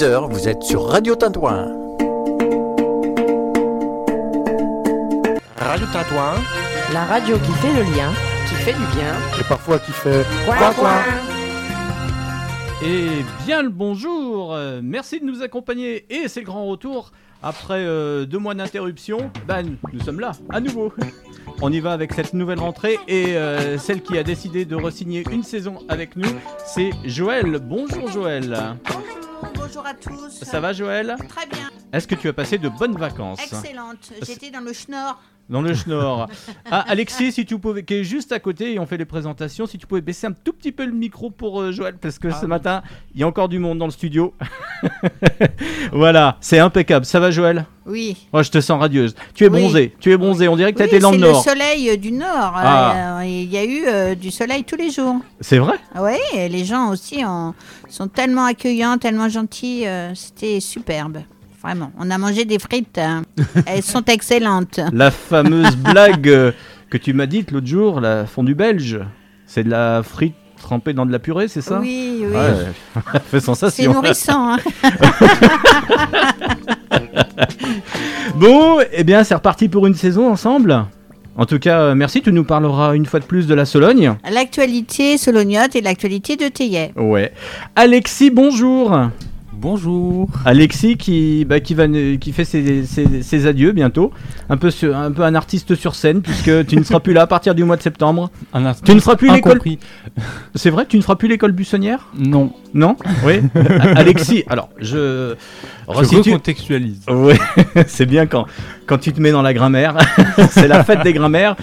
10h, vous êtes sur Radio Tintouin. Radio Tintouin. La radio qui fait le lien, qui fait du bien. Et parfois qui fait Quoi, quoi Et bien le bonjour, euh, merci de nous accompagner et c'est le grand retour après euh, deux mois d'interruption. Ben, nous sommes là, à nouveau. On y va avec cette nouvelle rentrée et euh, celle qui a décidé de re-signer une saison avec nous, c'est Joël. Bonjour Joël. Bonjour, à tous. Ça va Joël? Très bien, Est-ce que tu as passé de bonnes vacances? Excellente. J'étais dans le Schnorr. Dans le Schnorr Ah Alexis, si tu pouvais, qui est juste à côté et on fait les présentations, si tu pouvais baisser un tout petit peu le micro pour euh, Joël parce que Ah ce matin il y a encore du monde dans le studio. voilà, c'est impeccable. Ça va Joël? Oui. Oh, je te sens radieuse. Tu es Oui. bronzée, tu es bronzée. On dirait que tu Oui, été dans c'est le le nord. soleil euh, du Nord. Ah. Euh, Il y a eu euh, du soleil tous les jours. C'est vrai? Oui, et les gens aussi en- sont tellement accueillants, tellement gentils. euh, C'était superbe. Vraiment. On a mangé des frites. hein. Elles sont excellentes. La fameuse blague euh, que tu m'as dite l'autre jour, la fondue belge. C'est de la frite trempée dans de la purée, c'est ça? Oui, oui. Ouais, fait C'est sensation. nourrissant. hein. Bon, eh bien, c'est reparti pour une saison ensemble. En tout cas, euh, merci. Tu nous parleras une fois de plus de la Sologne. L'actualité solognote et l'actualité de Théier. Ouais. Alexis, bonjour. Bonjour. Alexis qui, bah, qui, va, ne- qui fait ses, ses- ses adieux bientôt. Un peu, sur- un peu un artiste sur scène, puisque tu ne seras plus là à partir du mois de septembre. Un. Tu ne feras plus l'école. C'est vrai, tu ne feras plus l'école buissonnière Non. Non Oui. Alexis, alors, je. Je resitue- recontextualise. Oui, c'est bien quand, quand tu te mets dans la grammaire. c'est la fête des grammaires.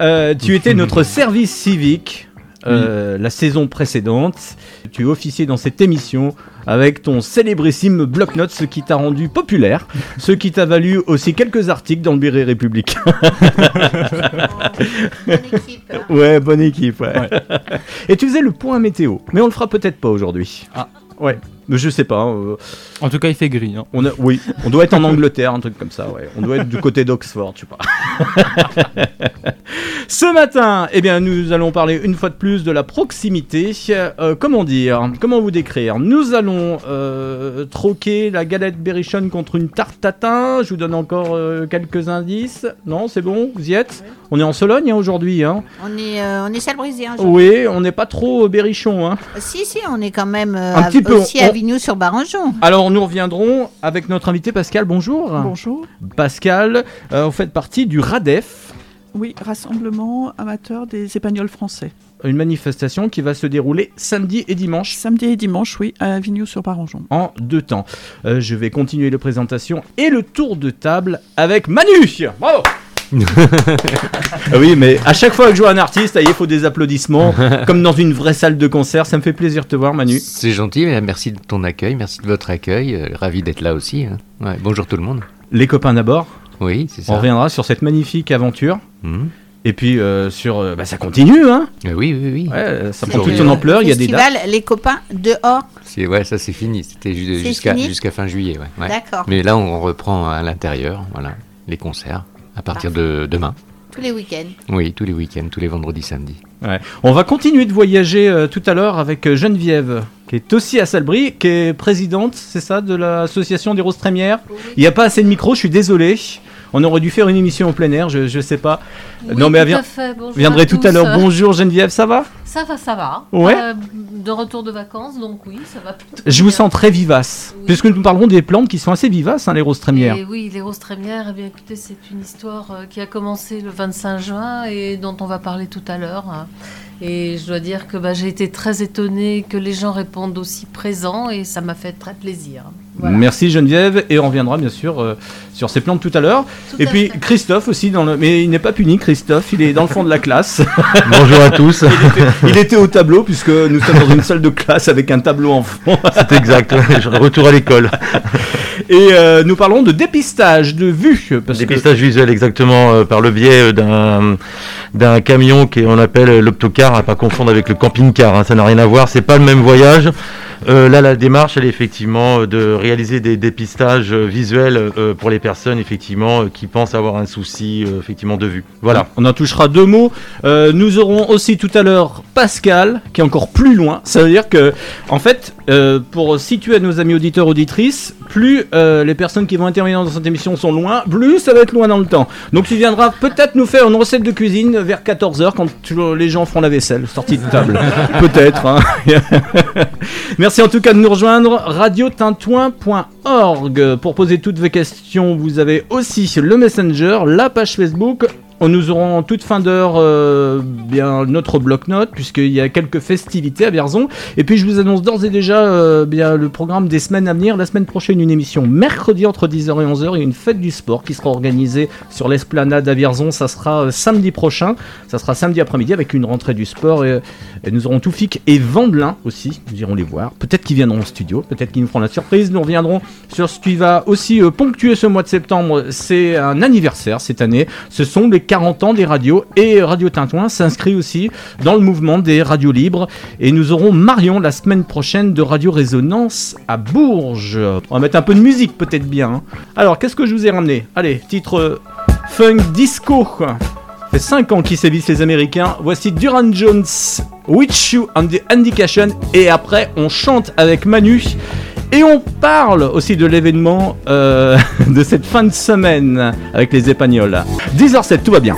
Euh, tu étais notre service civique euh, la saison précédente. Tu officiais dans cette émission avec ton célébrissime bloc-notes, ce qui t'a rendu populaire, ce qui t'a valu aussi quelques articles dans le Béret Républicain. Bonne équipe. hein. Ouais, bonne équipe. Ouais. Et tu faisais le point météo, mais on le fera peut-être pas aujourd'hui. Ah. Ouais, je sais pas. euh, En tout cas, il fait gris. hein. on a, oui, on doit être en Angleterre, un truc comme ça, ouais. On doit être du côté d'Oxford, je sais pas. Ce matin, eh bien, nous allons parler une fois de plus de la proximité. Euh, comment dire Comment vous décrire? Nous allons euh, troquer la galette berrichonne contre une tarte tatin. Je vous donne encore euh, quelques indices. Non, c'est bon Vous y êtes? On est en Sologne hein, aujourd'hui, hein On est, euh, on est aujourd'hui. Oui, on n'est pas trop berrichon, hein Si, si, on est quand même euh, Un petit peu, aussi on- à Vignoux-sur-Barangeon. Alors, nous reviendrons avec notre invité Pascal. Bonjour. Bonjour. Pascal, euh, vous faites partie du RADEF, Oui, rassemblement amateur des épagnols français. une manifestation qui va se dérouler samedi et dimanche Samedi et dimanche, oui, à Vignoux-sur-Barangeon. en deux temps. Euh, je vais continuer les présentations et le tour de table avec Manu. Bravo oui, mais à chaque fois que je vois un artiste, il faut des applaudissements, comme dans une vraie salle de concert. Ça me fait plaisir de te voir, Manu. C'est gentil, mais merci de ton accueil, merci de votre accueil, euh, ravi d'être là aussi. hein. Ouais, bonjour tout le monde. Les copains d'abord, Oui, c'est on ça. reviendra sur cette magnifique aventure. Mhm. Et puis euh, sur, euh, bah, ça continue, hein. Oui, oui, oui. Ouais, ça prend Toujours toute son ampleur. Il y a des dates. Les copains dehors. C'est ouais, ça c'est fini. C'était jusqu'à fini jusqu'à fin juillet. Ouais, ouais. D'accord. Mais là, on reprend à l'intérieur, voilà, les concerts à partir de demain. Tous les week-ends. Oui, tous les week-ends, tous les vendredis, samedis. Ouais. On va continuer de voyager euh, tout à l'heure avec euh, Geneviève, qui est aussi à Salbris, qui est présidente, c'est ça, de l'association des Roses Trémières? Il n'y a pas assez de micro, je suis désolé. On aurait dû faire une émission en plein air, je, je sais pas. Oui, non, mais elle tout vient- à fait. Tout à l'heure. Bonjour Geneviève, ça va Ça va, ça va. Ouais. Euh, de retour de vacances, donc oui, ça va plutôt. Je vous sens très vivace, Oui. puisque nous parlerons des plantes qui sont assez vivaces, hein, les Roses Trémières. Et oui, les roses trémières, eh bien écoutez, c'est une histoire euh, qui a commencé le 25 juin et dont on va parler tout à l'heure. hein. Et je dois dire que bah, j'ai été très étonnée que les gens répondent aussi présents et ça m'a fait très plaisir. Voilà. Merci Geneviève, et on reviendra bien sûr euh, sur ces plantes tout à l'heure. Et à puis fait. Christophe aussi, dans le... mais il n'est pas puni, Christophe, il est dans le fond de la classe. Bonjour à tous. Il était, il était au tableau, puisque nous sommes dans une salle de classe avec un tableau en fond. C'est exact. Je retour à l'école. Et euh, nous parlons de dépistage de vue. Parce que- Dépistage visuel exactement euh, par le biais d'un d'un camion qu'on appelle l'optocar, à pas confondre avec le camping-car. hein, ça n'a rien à voir. C'est pas le même voyage. Euh, là, la démarche, elle est effectivement euh, de réaliser des dépistages euh, visuels euh, pour les personnes effectivement qui pensent avoir un souci euh, effectivement de vue. Voilà. On en touchera deux mots. Euh, nous aurons aussi tout à l'heure Pascal, qui est encore plus loin. Ça veut dire que, en fait, euh, pour situer à nos amis auditeurs auditrices, plus euh, les personnes qui vont intervenir dans cette émission sont loin, plus ça va être loin dans le temps. Donc tu viendras peut-être nous faire une recette de cuisine vers 14h quand tu- les gens feront la vaisselle, sortie de table. peut-être. hein. Merci en tout cas de nous rejoindre. Radiotintouin.org. Pour poser toutes vos questions, vous avez aussi le Messenger, la page Facebook. Nous aurons en toute fin d'heure euh, bien notre bloc-notes puisqu'il y a quelques festivités à Vierzon. Et puis je vous annonce d'ores et déjà euh, bien le programme des semaines à venir. La semaine prochaine, une émission mercredi entre 10h et 11h. Il y a une fête du sport qui sera organisée sur l'esplanade à Vierzon. Ça sera euh, samedi prochain. Ça sera samedi après-midi avec une rentrée du sport. Et, et nous aurons Toufik et Vandelin aussi. Nous irons les voir. Peut-être qu'ils viendront au studio. Peut-être qu'ils nous feront la surprise. Nous reviendrons sur ce qui va aussi ponctuer ce mois de septembre. C'est un anniversaire cette année. Ce sont les 40 ans des radios. Et Radio Tintouin s'inscrit aussi dans le mouvement des radios libres. Et nous aurons Marion la semaine prochaine de Radio Résonance à Bourges. On va mettre un peu de musique peut-être bien. hein. Alors, qu'est-ce que je vous ai ramené? Allez, titre euh, funk disco. Ça fait 5 ans qu'ils sévissent les Américains. Voici Duran Jones, With You on the Indication. Et après, on chante avec Manu. Et on parle aussi de l'événement euh, de cette fin de semaine avec les Épagnols. 10h07, tout va bien.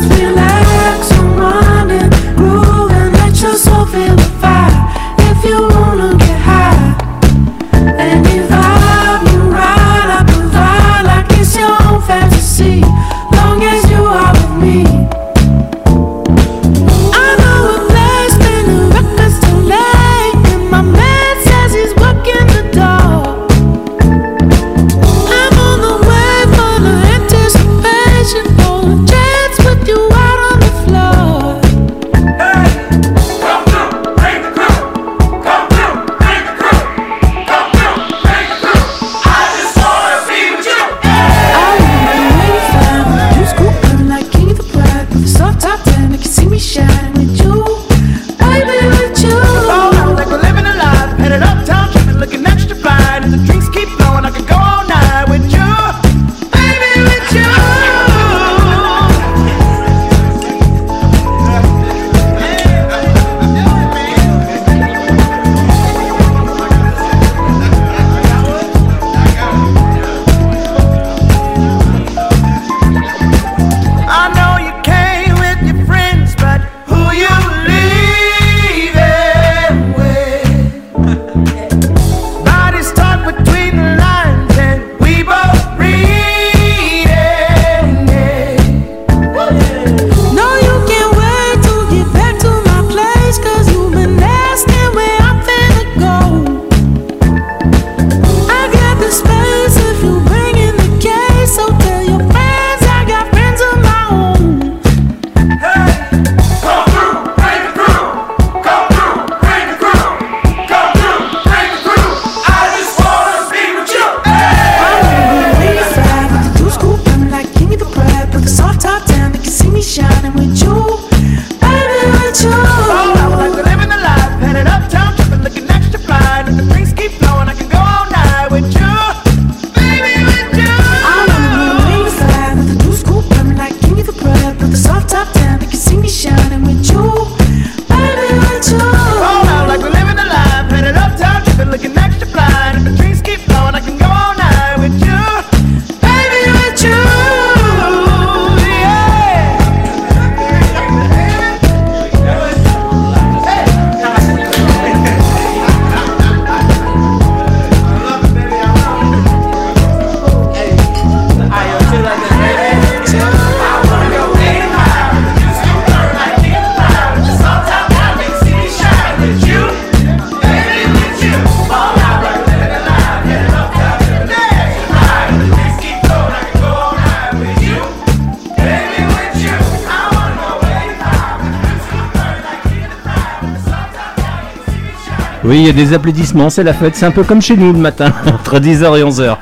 Oui, il y a des applaudissements, c'est la fête, c'est un peu comme chez nous le matin, entre 10h et 11h.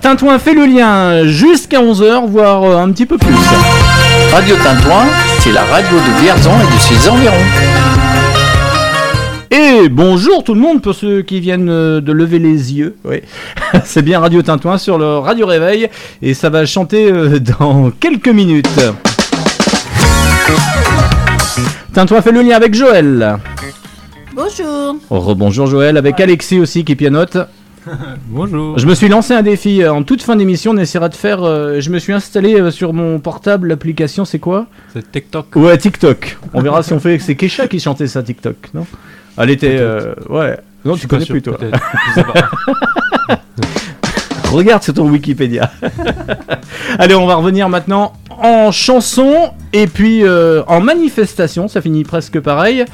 Tintouin fait le lien jusqu'à 11h, voire euh, un petit peu plus. Radio Tintouin, c'est la radio de Vierzon et de ses environs. Et bonjour tout le monde pour ceux qui viennent euh, de lever les yeux. Oui, c'est bien Radio Tintouin sur le Radio Réveil et ça va chanter euh, dans quelques minutes. Tintouin fait le lien avec Joël. Bonjour. Rebonjour Joël avec Alexis aussi qui pianote. Bonjour. Je me suis lancé un défi euh, en toute fin d'émission. On essaiera de faire. euh, je me suis installé euh, sur mon portable l'application. C'est quoi? C'est TikTok. Ouais, TikTok. On verra si on fait. C'est Kesha qui chantait ça, TikTok, non? Elle était. euh, ouais. Non, Je tu pas connais sûr, plus toi. peut-être. Je sais pas. Regarde sur ton Wikipédia. Allez, on va revenir maintenant en chanson et puis euh, en manifestation. Ça finit presque pareil.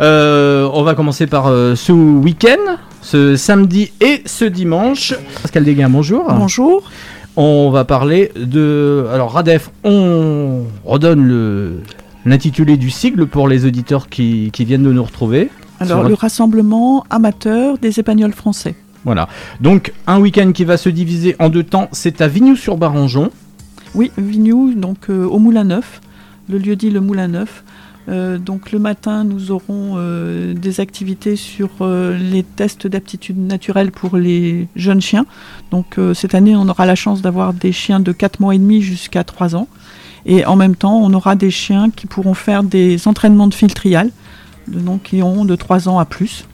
Euh, on va commencer par euh, ce week-end, ce samedi et ce dimanche. Pascal Desgain, bonjour. Bonjour. On va parler de. Alors, Radef, on redonne le l'intitulé du sigle pour les auditeurs qui, qui viennent de nous retrouver. Alors, le rassemblement amateur des épagnols français. Voilà. Donc, un week-end qui va se diviser en deux temps, c'est à Vignoux-sur-Barangeon. Oui, Vignoux, donc euh, au Moulin Neuf, le lieu dit le Moulin Neuf. Euh, donc le matin, nous aurons euh, des activités sur euh, les tests d'aptitude naturelle pour les jeunes chiens. Donc cette année, on aura la chance d'avoir des chiens de 4 mois et demi jusqu'à 3 ans. Et en même temps, on aura des chiens qui pourront faire des entraînements de fil trial, de- donc qui ont de 3 ans à plus.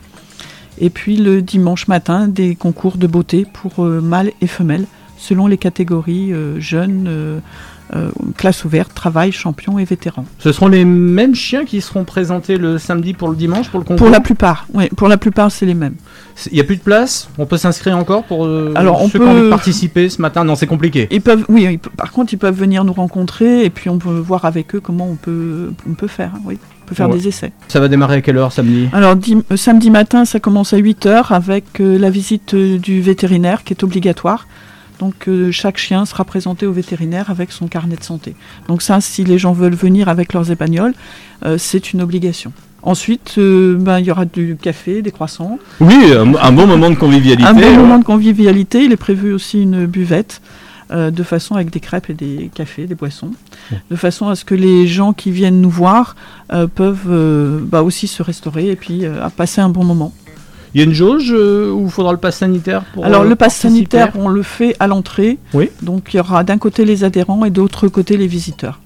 Et puis le dimanche matin, des concours de beauté pour mâles et femelles, selon les catégories jeunes, euh, classe ouverte, travail, champion et vétéran. Ce seront les mêmes chiens qui seront présentés le samedi pour le dimanche pour le concours? Pour la plupart, oui, pour la plupart, c'est les mêmes. Il n'y a plus de place? On peut s'inscrire encore pour euh, Alors, on ceux qui ont envie de peut- participer ce matin? Non, c'est compliqué. Ils peuvent, oui, ils par contre, ils peuvent venir nous rencontrer et puis on peut voir avec eux comment on peut, on peut faire. Oui, on peut faire Ouais. des essais. Ça va démarrer à quelle heure samedi? Alors, dim- euh, samedi matin, ça commence à 8h avec euh, la visite euh, du vétérinaire qui est obligatoire. Donc, euh, chaque chien sera présenté au vétérinaire avec son carnet de santé. Donc, ça, si les gens veulent venir avec leurs épagnols, euh, c'est une obligation. Ensuite, euh, ben, il y aura du café, des croissants. Oui, un, un bon moment de convivialité. Un bon ouais. moment de convivialité. Il est prévu aussi une buvette, de façon avec des crêpes et des cafés, des boissons, de façon à ce que les gens qui viennent nous voir peuvent bah, aussi se restaurer et puis à passer un bon moment. Il y a une jauge euh, où il faudra le pass sanitaire pour Alors euh, le pass sanitaire, on le fait à l'entrée. Oui. Donc il y aura d'un côté les adhérents et de l'autre côté les visiteurs.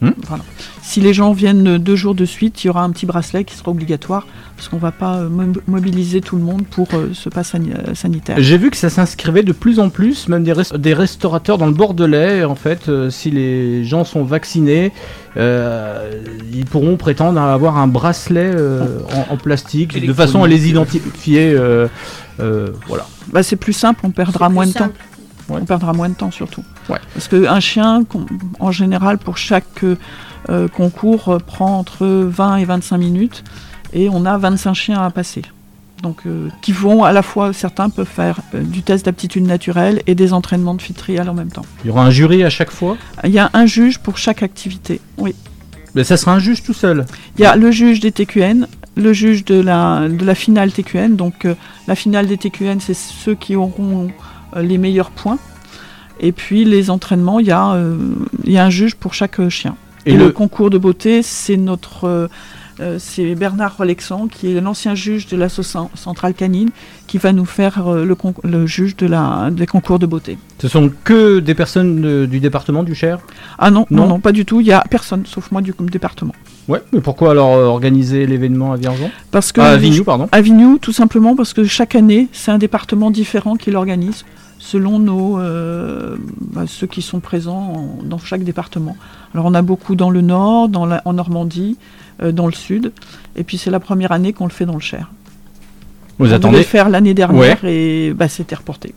Hmm. Voilà. Si les gens viennent deux jours de suite, il y aura un petit bracelet qui sera obligatoire parce qu'on ne va pas euh, mo- mobiliser tout le monde pour euh, ce pass euh, sanitaire. J'ai vu que ça s'inscrivait de plus en plus, même des, rest- des restaurateurs dans le Bordelais. En fait, euh, si les gens sont vaccinés, euh, ils pourront prétendre à avoir un bracelet euh, en, en plastique, de façon à les identifier. euh, euh, voilà. Bah, c'est plus simple, on perdra moins de temps. On perdra moins de temps surtout. Ouais. Parce qu'un chien, en général, pour chaque euh, concours, euh, prend entre 20 et 25 minutes et on a 25 chiens à passer. Donc, euh, qui vont à la fois, certains peuvent faire euh, du test d'aptitude naturelle et des entraînements de fit trial en même temps. Il y aura un jury à chaque fois? Il y a un juge pour chaque activité. Oui. Mais ça sera un juge tout seul? Il y a le juge des TQN, le juge de la, de la finale TQN. Donc euh, la finale des TQN, c'est ceux qui auront les meilleurs points. Et puis les entraînements, il y, a, euh, il y a un juge pour chaque euh, chien. Et Et, le... le- concours de beauté, c'est notre... euh, euh, c'est Bernard Rolexan, qui est l'ancien juge de l'association centrale canine, qui va nous faire euh, le, con- le juge de la, des concours de beauté. Ce sont que des personnes de- du département du Cher? Ah non, non, Non. non, pas du tout. Il y a personne, sauf moi, du département. Ouais, mais pourquoi alors euh, organiser l'événement à Vierzon? Parce que Ah, à pardon. À Vignoux, tout simplement parce que chaque année, c'est un département différent qui l'organise, selon nos, euh, bah, ceux qui sont présents en- dans chaque département. Alors on a beaucoup dans le nord, dans la- en Normandie, euh, dans le sud, et puis c'est la première année qu'on le fait dans le Cher. Vous on devait attendez le faire l'année dernière et bah, c'était reporté.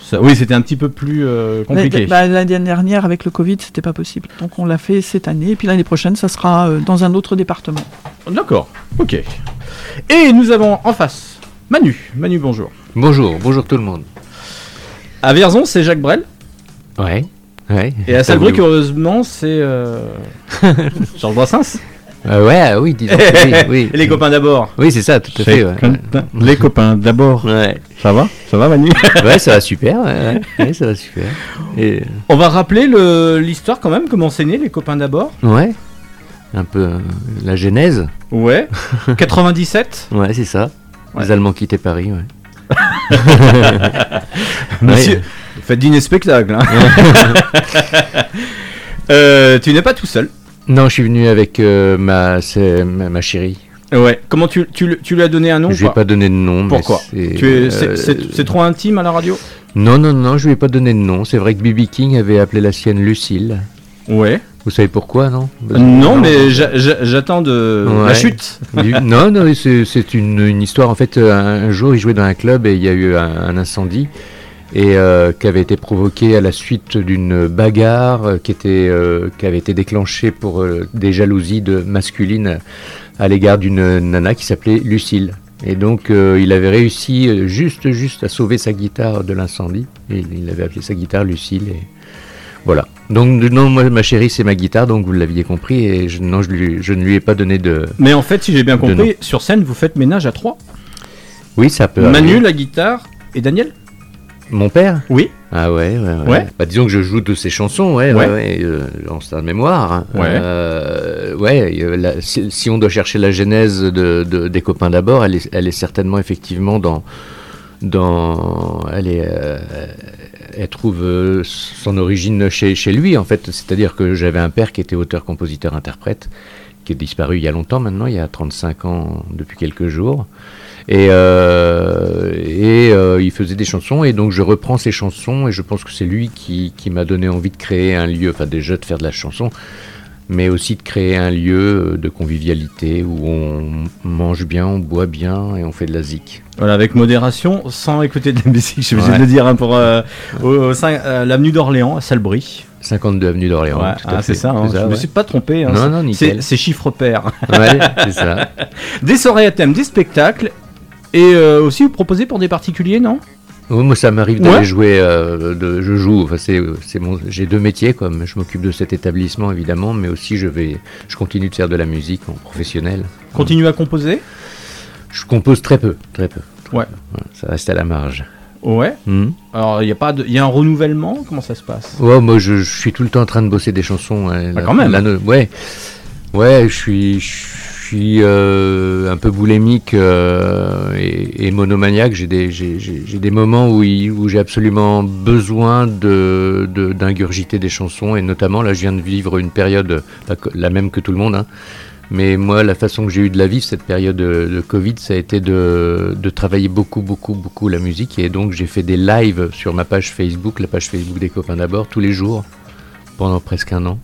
Ça- Oui, c'était un petit peu plus euh, compliqué. La- bah, L'année dernière, avec le Covid, c'était pas possible. Donc on l'a fait cette année, et puis l'année prochaine, ça sera euh, dans un autre département. D'accord, ok. Et nous avons en face Manu. Manu, bonjour. Bonjour, bonjour tout le monde. À Vierzon, c'est Jacques Brel. Ouais, ouais. Et à Salbruck, heureusement, c'est euh... Georges Brassens. Euh, ouais, ah oui, disons. oui, oui. Et les copains d'abord. Oui, c'est ça, tout à fait. ouais. Les copains, d'abord. Ouais. Ça va Ça va, Manu ouais, ça va super. Ouais, ouais. Ouais, ça va super. Et... On va rappeler le- l'histoire quand même, comment c'est né, les copains d'abord. Ouais. un peu euh, la genèse. Ouais. 97 Ouais, c'est ça. Ouais. Les Allemands quittaient Paris, ouais. Monsieur, faites dîner spectacle. hein. Euh, tu n'es pas tout seul. Non, je suis venu avec euh, ma, c'est ma, ma chérie. Ouais. Comment tu, tu, lui- tu lui as donné un nom Je lui ai pas donné de nom. mais Pourquoi c'est, Tu es- C'est euh, c'est- c'est trop intime à la radio? Non, non, non, je lui ai pas donné de nom. C'est vrai que B.B. King avait appelé la sienne Lucille. Ouais. Vous savez pourquoi, non Non, mais j'a- j'a- j'attends de la chute. Non, non, c'est une, une histoire. En fait, euh, un, jour, il jouait dans un club et il y a eu un, un incendie et euh, qui avait été provoqué à la suite d'une bagarre euh, qui était euh, qui avait été déclenchée pour euh, des jalousies de masculines à l'égard d'une nana qui s'appelait Lucille. Et donc, il avait réussi juste, juste à sauver sa guitare de l'incendie. Et il avait appelé sa guitare Lucille. Et voilà. Donc, non, moi, ma chérie, c'est ma guitare, donc vous l'aviez compris. Et je, non, je, lui- je ne lui ai pas donné de. Mais en fait, si j'ai bien compris, sur scène, vous faites ménage à trois. Oui, ça peut Manu, arriver. la guitare et Daniel Mon père? Oui. Ah ouais, ouais, ouais. Ouais. Bah, disons que je joue de ses chansons, ouais, Ouais. ouais, euh, en sa mémoire. hein. Ouais. Euh, ouais, euh, la- si, si on doit chercher la genèse de, de- des copains d'abord, elle est, elle est certainement effectivement dans, dans, elle est, euh, elle trouve euh, son origine chez, chez lui en fait. C'est-à-dire que j'avais un père qui était auteur, compositeur, interprète, qui est disparu il y a longtemps maintenant, il y a 35 ans depuis quelques jours. Et, euh, et euh, il faisait des chansons, et donc je reprends ces chansons, et je pense que c'est lui qui, qui m'a donné envie de créer un lieu, enfin déjà de faire de la chanson, mais aussi de créer un lieu de convivialité où on mange bien, on boit bien, et on fait de la zik. Voilà, avec modération, sans écouter de la musique, je suis obligé de le dire, hein, pour euh, euh, l'avenue d'Orléans, à Salbris. 52 avenue d'Orléans. Ouais, ah, c'est ça, hein, ça, je me ouais. suis pas trompé. hein, Non, c'est- non, nickel. C'est chiffre pair. Ouais, c'est ça. Des soirées à thème, des spectacles, et euh, aussi vous proposez pour des particuliers, non? Oui, moi, ça m'arrive d'aller Ouais. jouer. euh, de, je joue. Enfin, c'est, c'est mon. J'ai deux métiers, comme je m'occupe de cet établissement évidemment, mais aussi je vais. Je continue de faire de la musique en professionnel. Continuez à composer? Je compose très peu, très peu. très Ouais. peu. Ça reste à la marge. Ouais. Hmm. Alors, il y a pas de, il y a un renouvellement? Comment ça se passe? Ouais, moi, je, je suis tout le temps en train de bosser des chansons. hein, Ah, la- quand même. la ouais, ouais, je suis, je euh, un peu boulimique euh, et, monomaniaque. J'ai des, des moments où, où j'ai absolument besoin de, de- d'ingurgiter des chansons et notamment là, je viens de vivre une période la même que tout le monde. hein. Mais moi, la façon que j'ai eu de la vivre, cette période de, de Covid, ça a été de, de travailler beaucoup, beaucoup, beaucoup la musique. Et donc, j'ai fait des lives sur ma page Facebook, la page Facebook des copains d'abord, tous les jours, pendant presque un an.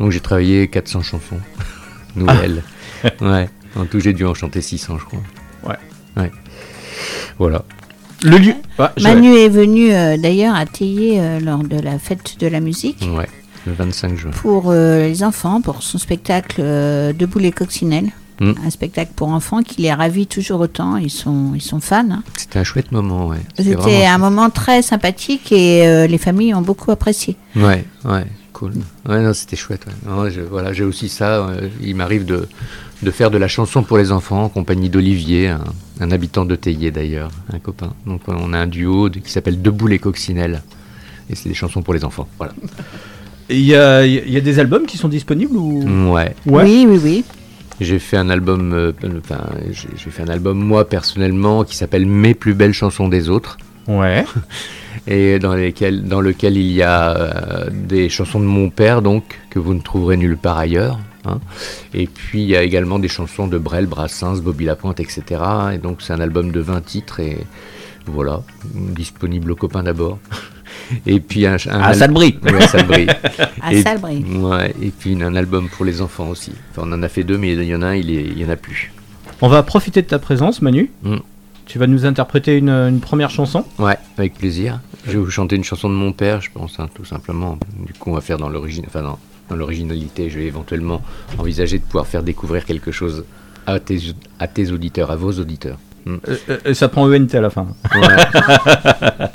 Donc, j'ai travaillé 400 chansons nouvelles. Ouais. En tout, j'ai dû en chanter 600, je crois. Ouais. Ouais. Voilà. Le lieu. Ah, je- Manu est venu euh, d'ailleurs à Théier euh, lors de la fête de la musique Ouais. Le 25 juin. pour euh, les enfants, pour son spectacle Debout les coccinelles. Mm. Un spectacle pour enfants qui les ravit toujours autant. Ils sont, ils sont fans. hein. C'était un chouette moment, ouais. C'était un moment très sympathique et les familles ont beaucoup apprécié. Ouais, ouais, cool. Ouais, non, c'était chouette. ouais. Non, je- voilà, j'ai aussi ça. il m'arrive de, de faire de la chanson pour les enfants en compagnie d'Olivier, un, un habitant de Théier d'ailleurs, un copain. Donc on a un duo de- qui s'appelle Debout les coccinelles. Et c'est des chansons pour les enfants. Voilà. Il y a, il y a des albums qui sont disponibles ou? Ouais. Ouais. Oui, oui, oui. J'ai fait un album, euh, enfin, j'ai j'ai fait un album moi personnellement qui s'appelle Mes plus belles chansons des autres. Ouais. et dans, lesquels, dans lequel il y a euh, des chansons de mon père, donc, que vous ne trouverez nulle part ailleurs. Hein. Et puis il y a également des chansons de Brel, Brassens, Bobby Lapointe, etc. Et donc c'est un album de 20 titres et voilà, disponible aux copains d'abord. Et puis un, un À al- Salbris. Ouais, à Salbris. À et, Salbris. Ouais, et puis un album pour les enfants aussi. Enfin, on en a fait deux, mais il y en a un, il, est, il y en a plus. On va profiter de ta présence, Manu. Mm. Tu vas nous interpréter une, une première chanson Ouais, avec plaisir. Je vais vous chanter une chanson de mon père, je pense, hein, tout simplement. Du coup, on va faire dans l'origine, enfin dans, dans l'originalité. Je vais éventuellement envisager de pouvoir faire découvrir quelque chose à tes, à tes auditeurs, à vos auditeurs. Hmm. Euh, euh, Ça prend ENT à la fin. Ouais,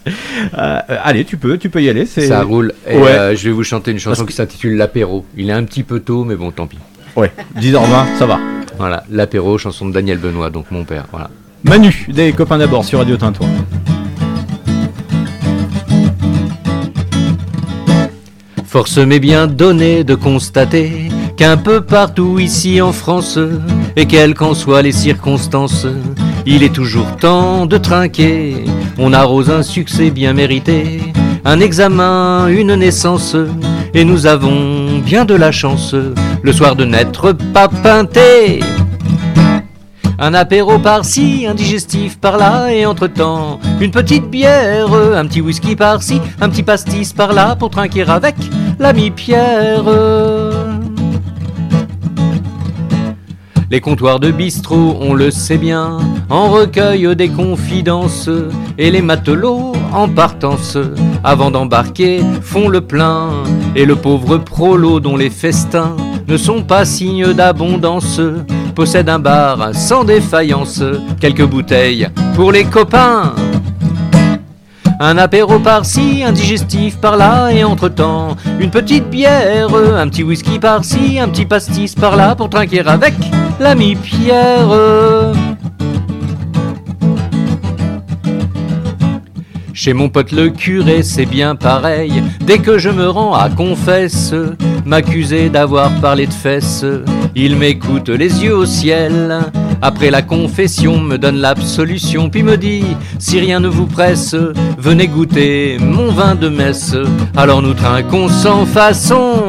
Euh, allez, tu peux, tu peux y aller. ça roule. Et Ouais. euh, je vais vous chanter une chanson Parce qui s'intitule L'apéro. Il est un petit peu tôt, mais bon, tant pis. Ouais, 10h20, ça va. Voilà, L'apéro, chanson de Daniel Benoît, donc mon père. Voilà. Manu, des copains d'abord sur Radio Tintouin. Force m'est bien donnée de constater qu'un peu partout ici en France, et quelles qu'en soient les circonstances, il est toujours temps de trinquer. On arrose un succès bien mérité, un examen, une naissance, et nous avons bien de la chance le soir de n'être pas peinté. Un apéro par-ci, un digestif par-là, et entre-temps, une petite bière, un petit whisky par-ci, un petit pastis par-là pour trinquer avec l'ami Pierre. Les comptoirs de bistrot, on le sait bien, en recueillent des confidences, et les matelots, en partance, avant d'embarquer, font le plein, et le pauvre prolo dont les festins ne sont pas signes d'abondance, possède un bar sans défaillance, quelques bouteilles pour les copains. Un apéro par-ci, un digestif par-là, et entre-temps, une petite bière, un petit whisky par-ci, un petit pastis par-là pour trinquer avec l'ami Pierre. Chez mon pote le curé, c'est bien pareil. Dès que je me rends à confesse, m'accuser d'avoir parlé de fesses, il m'écoute les yeux au ciel. Après la confession, me donne l'absolution, puis me dit Si rien ne vous presse, venez goûter mon vin de messe. Alors nous trinquons sans façon.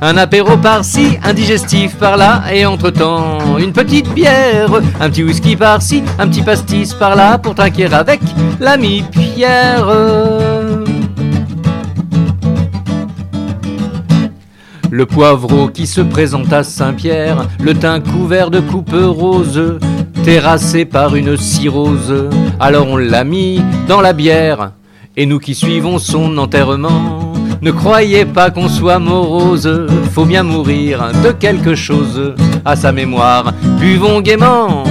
Un apéro par-ci, un digestif par-là, et entre-temps, une petite bière, un petit whisky par-ci, un petit pastis par-là, pour trinquer avec l'ami Pierre. Le poivreau qui se présente à Saint-Pierre, le teint couvert de coupes roses, terrassé par une cirrhose. Alors on l'a mis dans la bière, et nous qui suivons son enterrement, ne croyez pas qu'on soit morose, faut bien mourir de quelque chose à sa mémoire. Buvons gaiement.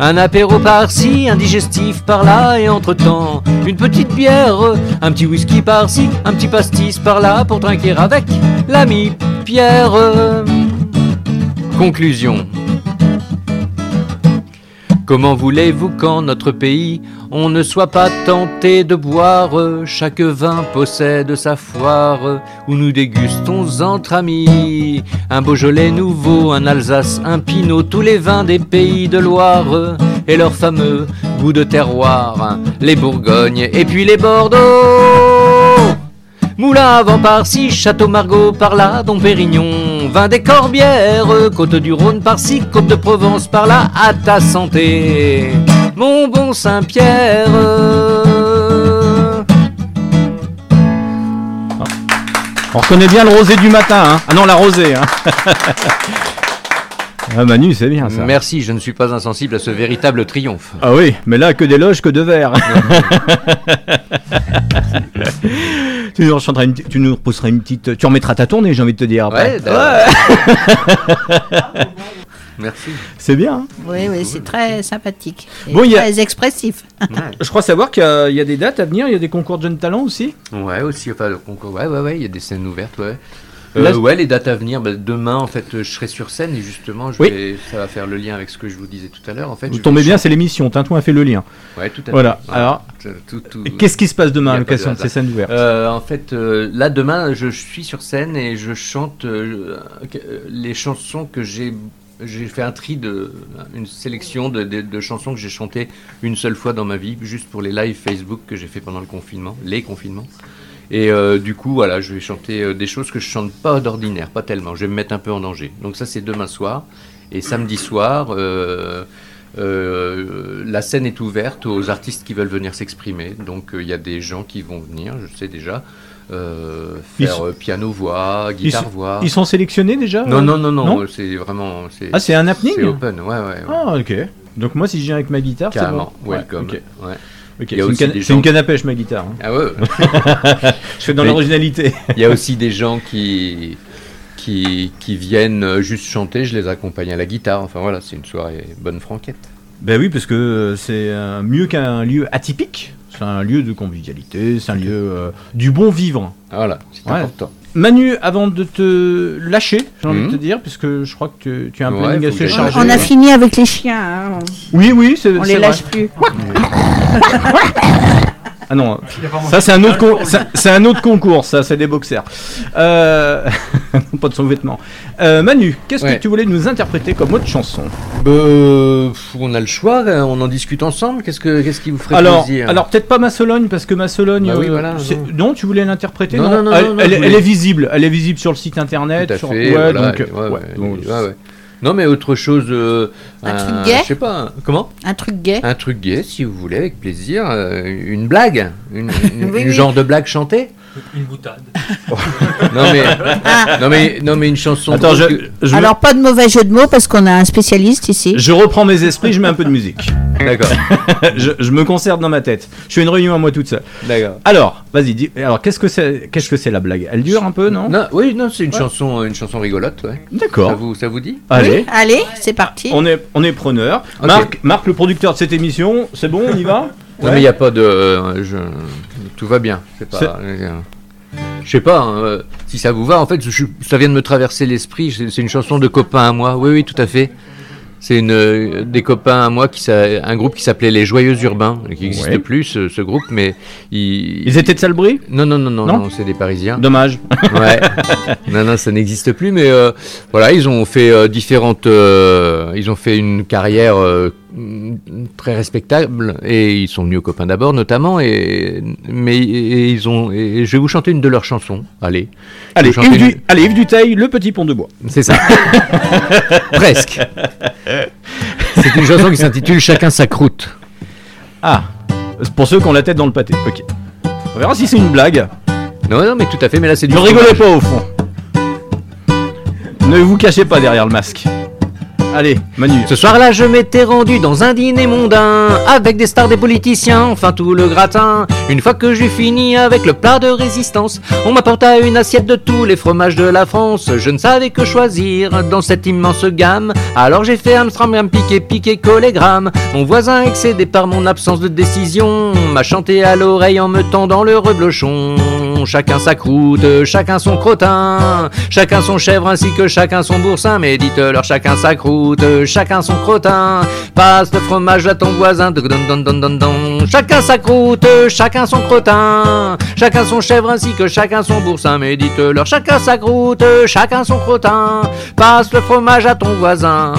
Un apéro par-ci, un digestif par-là, et entre-temps, une petite bière, un petit whisky par-ci, un petit pastis par-là, pour trinquer avec l'ami Pierre. Conclusion. Comment voulez-vous qu'en notre pays on ne soit pas tenté de boire. Chaque vin possède sa foire. Où nous dégustons entre amis. Un Beaujolais nouveau, un Alsace, un Pinot, tous les vins des pays de Loire. Et leur fameux goût de terroir, les Bourgognes et puis les Bordeaux. Moulin avant par-ci, Château Margaux par-là, Dom Pérignon, vin des Corbières, Côte du Rhône par-ci, Côte de Provence par-là, à ta santé, mon bon Saint-Pierre. On reconnaît bien le rosé du matin, hein. Ah non, la rosée, hein. Ah Manu, c'est bien ça. Merci, je ne suis pas insensible à ce véritable triomphe. Ah oui, mais là, que des loges, que de verres. tu, nous chanteras une, tu nous reposeras une petite... Tu remettras ta tournée, j'ai envie de te dire. après. Ouais. Merci. C'est bien. hein. Oui, oui, c'est très sympathique. Et Bon, il y a- très expressif. Je crois savoir qu'il y a- il y, a des dates à venir, il y a des concours de jeunes talents aussi? Ouais, aussi, enfin, le concours, ouais, ouais, ouais, il y a des scènes ouvertes, ouais. Là, Euh, ouais, les dates à venir, bah, demain, en fait, euh, je serai sur scène et justement, je Oui. vais, ça va faire le lien avec ce que je vous disais tout à l'heure. En fait, Vous tombez bien, c'est l'émission. Tintouin a fait le lien. Ouais, tout à fait. Voilà. Ouais. Alors, qu'est-ce qui se passe demain à de l'occasion de ces scènes ouvertes? Euh, En fait, euh, là, demain, je suis sur scène et je chante euh, les chansons que j'ai. J'ai fait un tri de une sélection de, chansons que j'ai chantées une seule fois dans ma vie, juste pour les lives Facebook que j'ai fait pendant le confinement, les confinements. Et euh, du coup, voilà, je vais chanter euh, des choses que je chante pas d'ordinaire, pas tellement. Je vais me mettre un peu en danger. Donc ça, c'est demain soir. Et samedi soir, euh, euh, la scène est ouverte aux artistes qui veulent venir s'exprimer. Donc euh, il y a des gens qui vont venir, je sais déjà, euh, faire sont- piano-voix, ils sont, guitare-voix. ils sont sélectionnés déjà Non, non, non, non, Non c'est vraiment... Ah, c'est un happening C'est open, ouais, ouais. ouais. Ah, ok. Donc moi, si je viens avec ma guitare, c'est Carrément, bon. Welcome. Ouais. C'est une, aussi canne- une à pêche, ma guitare. hein. Ah ouais Je fais dans l'originalité. Il y a aussi des gens qui, qui, qui viennent euh, juste chanter, je les accompagne à la guitare. Enfin voilà, c'est une soirée bonne franquette. Ben oui, parce que euh, c'est euh, mieux qu'un lieu atypique. C'est un lieu de convivialité, c'est un lieu euh, du bon vivre. Voilà, c'est important. Manu, avant de te lâcher, j'ai envie de te dire, puisque je crois que tu, tu as un Ouais, planning assez chargé. On a fini avec les chiens. hein. Oui, oui, c'est On les vrai. lâche plus. Ah non, ça c'est un autre con- ça- c'est un autre concours, ça c'est des boxers. Euh... pas de sous-vêtements. Euh, Manu, qu'est-ce Ouais. que tu voulais nous interpréter comme autre chanson? Bah, on a le choix, hein, on en discute ensemble. Qu'est-ce que qu'est-ce qui vous ferait Alors, plaisir? alors peut-être pas Massologne parce que Massologne. Bah oui, euh, voilà, non. non, tu voulais l'interpréter Non, non, non, elle, non, non, elle- je elle voulais- est visible, elle est visible sur le site internet. Tout à sur- fait, ouais, voilà, donc, ouais, ouais, ouais, donc, ouais, ouais. Non, mais autre chose. euh, Un truc gay Je sais pas. un- Comment Un truc gay. Un truc gay, si vous voulez, avec plaisir. euh, une blague Une, une- Oui, une oui. genre de blague chantée Une boutade. non mais, non, mais, non, mais une chanson. Attends, je, drôle que- je, Alors, pas de mauvais jeu de mots parce qu'on a un spécialiste ici. je reprends mes esprits, je mets un peu de musique. D'accord, je, je me concerte dans ma tête. Je fais une réunion à moi toute seule. d'accord. Alors, vas-y, dis. Alors, qu'est-ce que c'est Qu'est-ce que c'est la blague? Elle dure un peu, non, Non, oui, non, c'est une Ouais. chanson, une chanson rigolote, ouais. Ça D'accord. vous, ça vous dit? Allez. Allez, c'est parti. On est, on est preneur. Marc, Marc, le producteur de cette émission, c'est bon, on y va? Non, mais il n'y a pas de. euh, je- Tout va bien. C'est pas. euh, Je sais pas hein, euh, si ça vous va. En fait, je- ça vient de me traverser l'esprit. C'est une chanson de copains à moi. Oui, oui, tout à fait. C'est une euh, des copains à moi qui un groupe qui s'appelait les Joyeux Urbains, qui n'existe Ouais. plus ce, ce groupe, mais ils. Ils étaient de Salbris? Non, non, non, non, Non non, c'est des Parisiens. Dommage. Ouais. non, non, ça n'existe plus, mais euh, voilà, ils ont fait euh, différentes. euh, ils ont fait une carrière très respectable et ils sont venus aux copains d'abord, notamment. Et mais et ils ont. Et je vais vous chanter une de leurs chansons. Allez. Allez, Yves, chanter du, allez, Yves Duteil, le petit pont de bois. une- C'est ça. Presque. C'est une chanson qui s'intitule Chacun sa croûte. Ah, pour ceux qui ont la tête dans le pâté. Ok. On verra si c'est une blague. Non, non, mais tout à fait. Mais là, c'est du. Ne rigolez pas au fond. Ne vous cachez pas derrière le masque. Allez, Manu. Ce soir-là, je m'étais rendu dans un dîner mondain avec des stars, des politiciens, enfin tout le gratin. Une fois que j'ai fini avec le plat de résistance, on m'apporta une assiette de tous les fromages de la France. Je ne savais que choisir dans cette immense gamme. Alors j'ai fait Amsterdam, piqué, piqué, collégramme. Mon voisin, excédé par mon absence de décision, m'a chanté à l'oreille en me tendant le reblochon. Chacun sa croûte, chacun son crottin, chacun son chèvre ainsi que chacun son boursin. Mais dites-leur chacun sa croûte, chacun son crottin. Passe le fromage à ton voisin, don. Chacun sa croûte, chacun son crottin, chacun son chèvre ainsi que chacun son boursin. Mais dites-leur chacun sa croûte, chacun son crottin. Passe le fromage à ton voisin.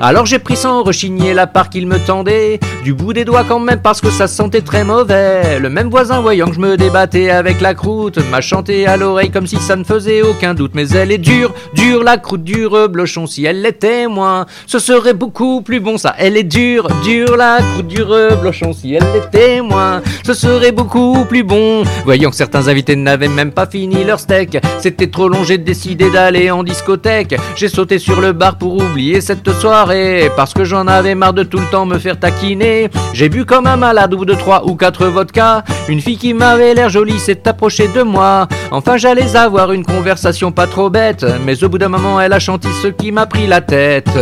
Alors j'ai pris sans rechigner la part qu'il me tendait, du bout des doigts quand même parce que ça sentait très mauvais. Le même voisin voyant que je me débattais avec la croûte, m'a chanté à l'oreille comme si ça ne faisait aucun doute. Mais elle est dure, dure la croûte du reblochon, si elle l'était moins, ce serait beaucoup plus bon ça. Elle est dure, dure la croûte du reblochon, si elle l'était moins, ce serait beaucoup plus bon. Voyant que certains invités n'avaient même pas fini leur steak, c'était trop long, j'ai décidé d'aller en discothèque. J'ai sauté sur le bar pour oublier cette soirée, parce que j'en avais marre de tout le temps me faire taquiner. J'ai bu comme un malade ou de trois ou quatre vodkas. Une fille qui m'avait l'air jolie s'est approchée de moi. Enfin, j'allais avoir une conversation pas trop bête, mais au bout d'un moment, elle a chanté ce qui m'a pris la tête.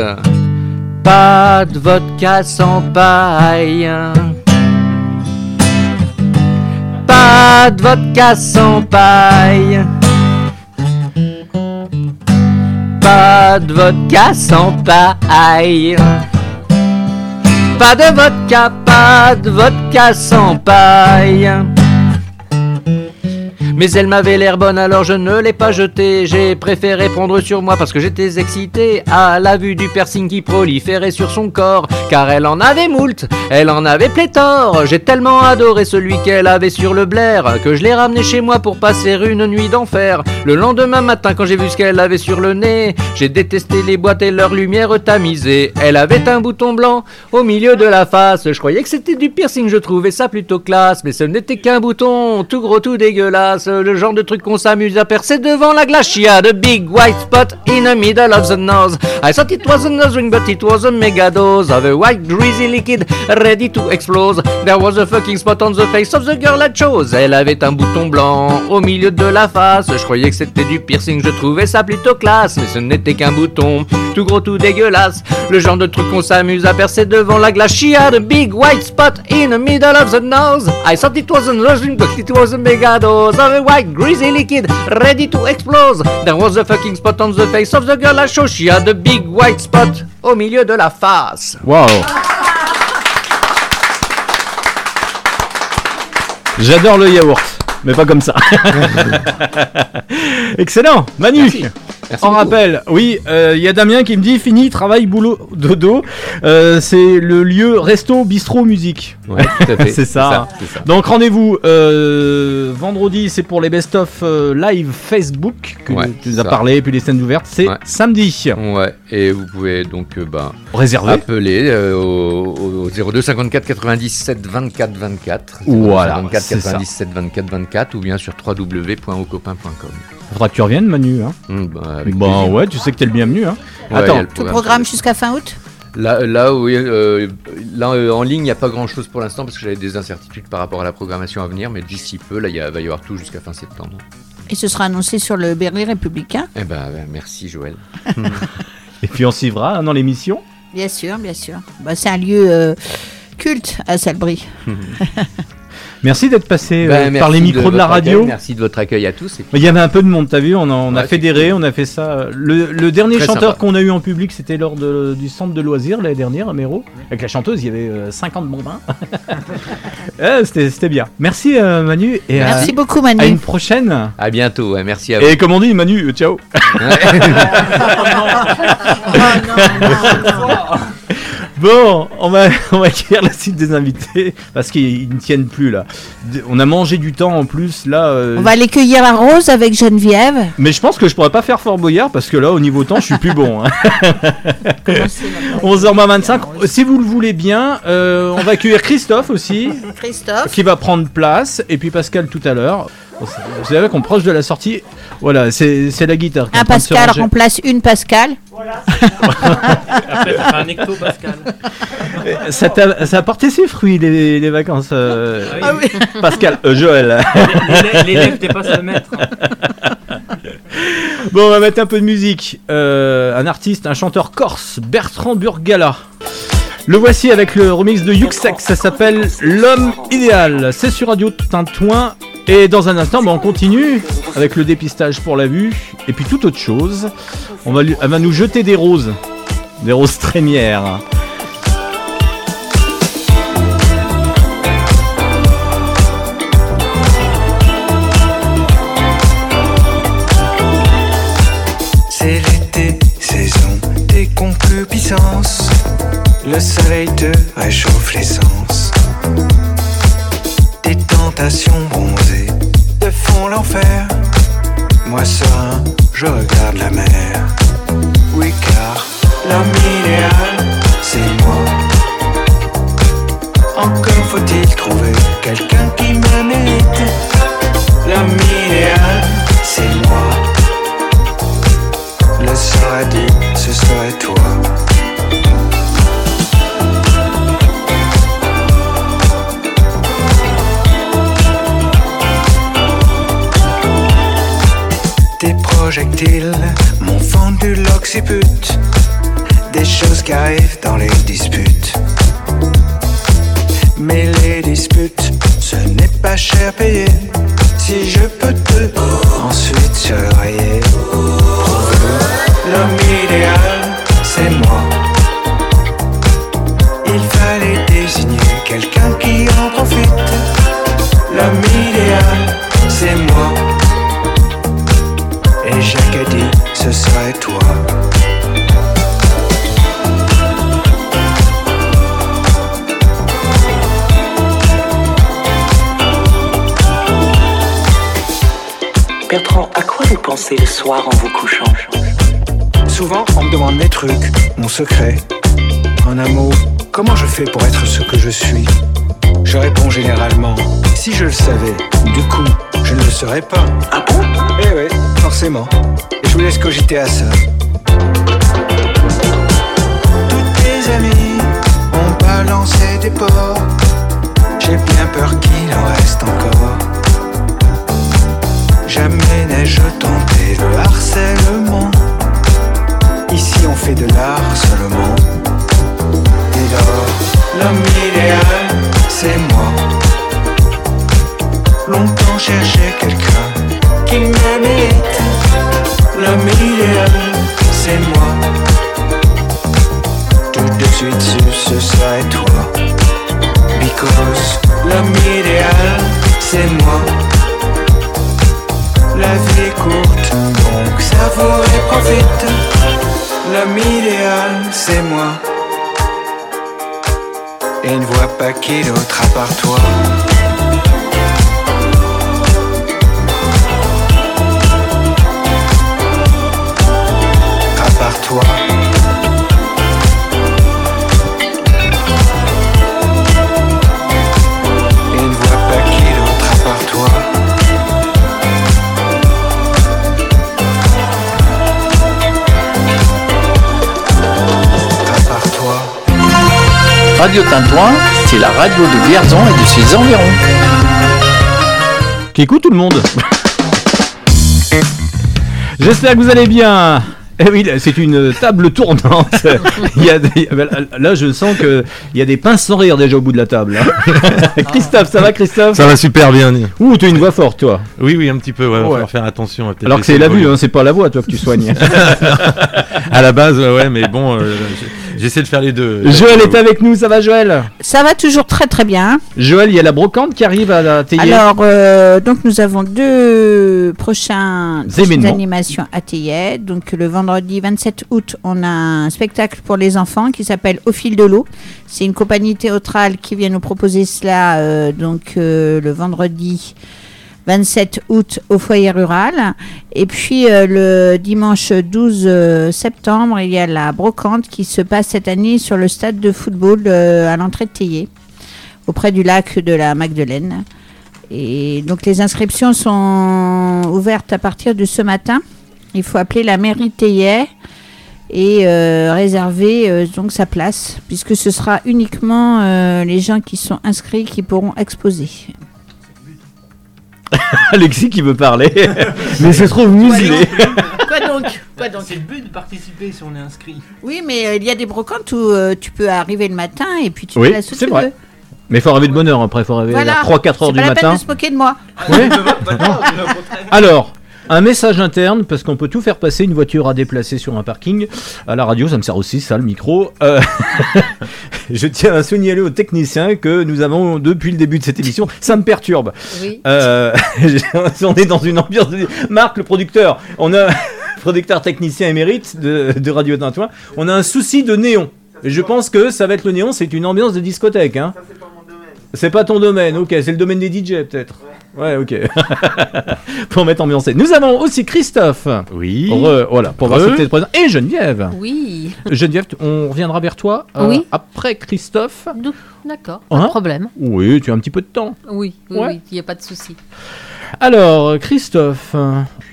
Pas de vodka sans paille. Pas de vodka sans paille. Pas de vodka sans paille. Pas de vodka, pas de vodka sans paille. Mais elle m'avait l'air bonne alors je ne l'ai pas jetée. J'ai préféré prendre sur moi parce que j'étais excité à la vue du piercing qui proliférait sur son corps. Car elle en avait moult, elle en avait pléthore. J'ai tellement adoré celui qu'elle avait sur le blaire que je l'ai ramené chez moi pour passer une nuit d'enfer. Le lendemain matin quand j'ai vu ce qu'elle avait sur le nez, j'ai détesté les boîtes et leur lumière tamisée. Elle avait un bouton blanc au milieu de la face. Je croyais que c'était du piercing, je trouvais ça plutôt classe. Mais ce n'était qu'un bouton, tout gros, tout dégueulasse. Le genre de truc qu'on s'amuse à percer devant la had a big white spot in the middle of the nose. I thought it was a nose ring, but it was a mega dose of a white greasy liquid ready to explode. There was a fucking spot on the face of the girl I chose. Elle avait un bouton blanc au milieu de la face. Je croyais que c'était du piercing, je trouvais ça plutôt classe. Mais ce n'était qu'un bouton, tout gros, tout dégueulasse. Le genre de truc qu'on s'amuse à percer devant la had a big white spot in the middle of the nose. I thought it was a nose ring, but it was a mega dose of white greasy liquid ready to explode. There was a fucking spot on the face of the girl I chose. She had a big white spot au milieu de la face. Waouh J'adore le yaourt, mais pas comme ça. Excellent, Manu. Merci. Beaucoup. rappelle, oui, il y a Damien qui me dit fini, travail, boulot, dodo. Euh, c'est le lieu resto, bistrot, musique. Ouais, c'est ça. Donc rendez-vous euh, vendredi, c'est pour les best-of euh, live Facebook que Ouais, tu nous as parlé, et puis les scènes ouvertes, c'est Ouais. samedi. Ouais, et vous pouvez donc euh, bah, Réservé. appeler euh, au, au 02 54 97 24 24. Voilà, 54 c'est ça. 97 24 24 ou bien sur www.ocopain.com. Faudra que tu reviennes, Manu. Hein. Hum, bah, plaisir. ouais, tu sais que t'es le bienvenu. Hein. Ouais, Attends, le Tout programme jusqu'à fin août? Là, là, oui, euh, là euh, en ligne, il n'y a pas grand chose pour l'instant parce que j'avais des incertitudes par rapport à la programmation à venir, mais d'ici peu, là, il va y avoir tout jusqu'à fin septembre. et ce sera annoncé sur le Berry républicain? Eh ben, ben, merci Joël. et puis on verra hein, dans l'émission. Bien sûr, bien sûr. Bah, c'est un lieu euh, culte à Salbris. Merci d'être passé euh, Ben, par les micros de, la accueil, radio. merci de votre accueil à tous. Et puis, Mais Il y avait un peu de monde, t'as vu, on a, on a Ouais, fédéré, on a fait ça. Le, le dernier Très chanteur qu'on a eu en public, c'était lors de- du centre de loisirs l'année dernière à Méro. Avec la chanteuse, il y avait euh, 50 bambins. Ouais, c'était c'était bien. Merci euh, Manu. Et à- Merci beaucoup, Manu. À une prochaine. à bientôt, ouais, merci à vous. Et comme on dit, Manu, euh, ciao. Bon, on va, on va accueillir la suite des invités parce qu'ils ne tiennent plus là. On a mangé du temps en plus là. euh, On va aller cueillir la rose avec Geneviève. Mais je pense que je pourrais pas faire Fort Boyard parce que là, au niveau temps, je suis plus bon. hein. 11h25. Si vous le voulez bien, euh, on va accueillir Christophe aussi, Christophe. qui va prendre place, et puis Pascal tout à l'heure. Vous savez qu'on proche de la sortie. Voilà, c'est c'est la guitare. qui est Un en train de se Pascal remplace une Pascal. Après, ça fera un ecto Pascal. Ça, t'a- ça a porté ses fruits les, les vacances, euh, Ah oui. Pascal, euh, Joël. L'élève- L'élève dépasse le maître. Bon, on va mettre un peu de musique. Euh, un artiste, un chanteur corse, Bertrand Burgala. Le voici avec le remix de Yuxek, ça s'appelle L'homme idéal. C'est sur Radio Tintouin. Et dans un instant, bah, on continue avec le dépistage pour la vue. Et puis toute autre chose. On va elle va nous jeter des roses. Des roses trémières. C'est l'été, saison des concupiscences. Le soleil te réchauffe l'essence. Des tentations bronzées te font l'enfer. Moi serein, je regarde la mer. Oui, car l'homme idéal, c'est moi. Encore faut-il trouver quelqu'un qui me mérite. L'homme idéal, c'est moi. Le serait dit, ce serait toi. Projectiles m'ont fendu l'occiput. Des choses qui arrivent dans les disputes. Mais les disputes, ce n'est pas cher payé. Si je peux te ensuite. L'homme le soir en vous couchant Souvent, on me demande mes trucs, mon secret. En un mot, comment je fais pour être ce que je suis? Je réponds généralement, si je le savais, du coup, je ne le serais pas. Ah bon? Eh oui, forcément. Et je vous laisse cogiter à ça. Toutes tes amies ont balancé des ports. J'ai bien peur qu'il en reste encore. Jamais n'ai-je tenté le harcèlement. Ici on fait de l'art seulement. Dès lors, l'homme idéal, c'est moi. Longtemps cherché quelqu'un qui mérite. L'homme idéal, c'est moi. Tout de suite su, ce serait toi. Because l'homme idéal, c'est moi. La vie est courte, donc savoure et profite. L'homme idéal, c'est moi. Et ne vois pas qui d'autre à part toi. Radio Tintouin, c'est la radio de Vierzon et de ses environs. Qui écoute tout le monde. J'espère que vous allez bien. Eh oui, c'est une table tournante. Il y a des- Là, je sens qu'il y a des pinces sans rire déjà au bout de la table. Christophe, ça va Christophe? Ça va super bien. Ouh, tu as une voix forte toi. Oui, oui, un petit peu. Ouais, va Ouais. falloir faire attention. Alors que c'est la vue, hein, c'est pas la voix toi que tu soignes. à la base, ouais, ouais, mais bon, euh, j'essaie de faire les deux. Joël est avec nous, ça va Joël Ça va toujours très très bien. Joël, il y a la brocante qui arrive à la Théier. Alors, euh, donc nous avons deux prochains animations à Théier. Donc le vendredi 27 août, on a un spectacle pour les enfants qui s'appelle Au fil de l'eau. C'est une compagnie théâtrale qui vient nous proposer cela euh, donc euh, le vendredi 27 août au foyer rural. Et puis euh, le dimanche 12 euh, septembre, il y a la brocante qui se passe cette année sur le stade de football euh, à l'entrée de Théier, auprès du lac de la Magdeleine. Et donc les inscriptions sont ouvertes à partir de ce matin. Il faut appeler la mairie Théier et euh, réserver euh, donc sa place, puisque ce sera uniquement euh, les gens qui sont inscrits qui pourront exposer. Alexis qui veut parler, mais se trouve muselé. Quoi donc? Quoi donc? C'est le but de participer si on est inscrit. Oui, mais euh, il y a des brocantes où euh, tu peux arriver le matin et puis tu Oui, te où c'est vrai. veux. Mais il faut arriver de bonne heure après, il faut arriver Voilà. à 3-4 heures C'est du pas la peine matin. de se moquer de moi. Oui. Alors, un message interne, parce qu'on peut tout faire passer, une voiture à déplacer sur un parking. À la radio, ça me sert aussi, ça, le micro. Euh, je tiens à signaler aux techniciens que nous avons, depuis le début de cette émission, ça me perturbe. Oui. Euh, on est dans une ambiance de... Marc, le producteur, on a... producteur technicien émérite de, de Radio Tintouin, on a un souci de néon. Et je pense que ça va être le néon, c'est une ambiance de discothèque. Hein. C'est pas ton domaine, ok, c'est le domaine des DJ peut-être. Ouais, ok. pour mettre ambiancé. Nous avons aussi Christophe. Oui. Re- voilà, pour voir Re. si t'es présent. Et Geneviève. Oui. Geneviève, on reviendra vers toi euh, Oui. après Christophe. D'accord, pas Hein? de problème. Oui, tu as un petit peu de temps. Oui, oui, Ouais. oui, il n'y a pas de souci. Alors, Christophe.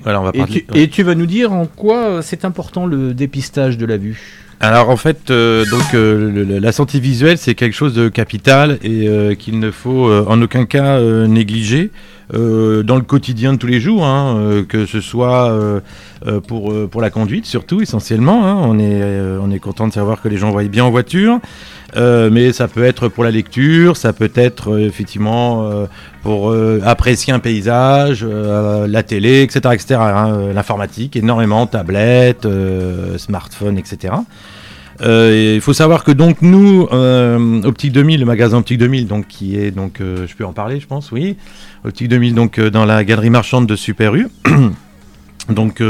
Voilà, on va et, parler- tu, et tu vas nous dire en quoi euh, c'est important le dépistage de la vue? Alors en fait, euh, donc euh, la santé visuelle, c'est quelque chose de capital et euh, qu'il ne faut en aucun cas négliger dans le quotidien de tous les jours, hein, que ce soit pour, pour la conduite surtout essentiellement. hein. on est on est content de savoir que les gens voient bien en voiture, euh, mais ça peut être pour la lecture, ça peut être euh, effectivement euh, pour apprécier un paysage, la télé, etc., etc. hein, L'informatique, énormément, tablettes, euh, smartphones, etc. Et il faut savoir que donc nous, Optique 2000, le magasin Optique 2000, donc qui est donc, je peux en parler, je pense, oui, Optique 2000, donc dans la galerie marchande de Super U, donc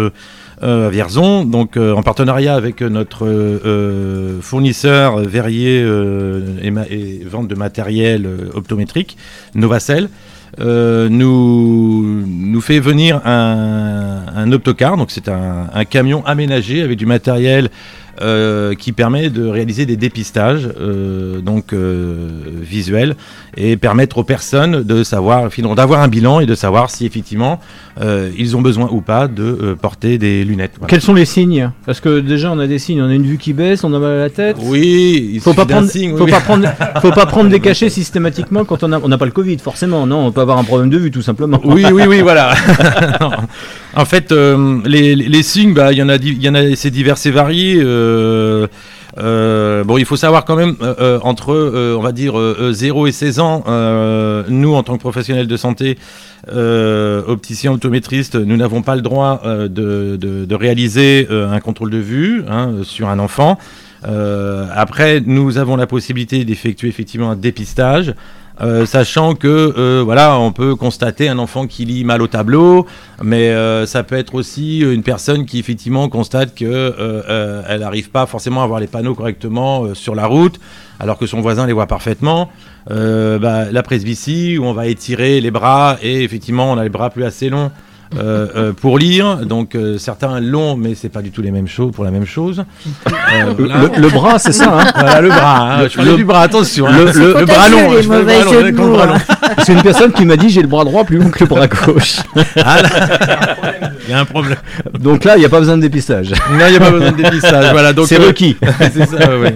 à Vierzon, donc euh, en partenariat avec notre euh, euh, fournisseur euh, verrier euh, et, et vente de matériel euh, optométrique, Novacell. euh, nous, nous fait venir un, un optocar, donc c'est un, un camion aménagé avec du matériel euh, qui permet de réaliser des dépistages euh, donc euh, visuels et permettre aux personnes de savoir, d'avoir un bilan et de savoir si effectivement ils ont besoin ou pas de porter des lunettes. Voilà. Quels sont les signes? Parce que déjà on a des signes, on a une vue qui baisse, on a mal à la tête. Oui, il faut pas prendre, signe, faut oui. pas prendre, faut pas prendre des cachets systématiquement quand on a, on n'a pas le Covid forcément. Non, on peut avoir un problème de vue tout simplement. Oui, oui, oui, voilà. en fait, les, les- signes, bah, il y en a, il y en a, c'est divers et varié. Euh, euh, bon, il faut savoir quand même euh, entre, on va dire, euh, euh, 0 et 16 ans, nous, en tant que professionnels de santé, opticiens, optométristes, nous n'avons pas le droit de, réaliser un contrôle de vue hein, sur un enfant. Après, nous avons la possibilité d'effectuer effectivement un dépistage Euh, sachant que euh, voilà, on peut constater un enfant qui lit mal au tableau, mais euh, ça peut être aussi une personne qui effectivement constate que elle n'arrive pas forcément à voir les panneaux correctement sur la route, alors que son voisin les voit parfaitement. Bah, la presbytie où on va étirer les bras et effectivement on a les bras plus assez longs. Euh, euh, pour lire, donc euh, certains longs, mais c'est pas du tout les mêmes choses pour la même chose. Euh, Le- voilà. le bras, c'est ça, hein Voilà, le bras. hein. Le- je parlais du bras, attention. hein. Le- Le, le- bras long. je bras le bras. C'est une personne qui m'a dit j'ai le bras droit plus long que le bras gauche. Ah, là, Il y a un problème. Donc là, il n'y a pas besoin de dépistage. Non, il n'y a pas besoin de dépistage. Voilà, donc C'est euh, requis. c'est ça, ouais.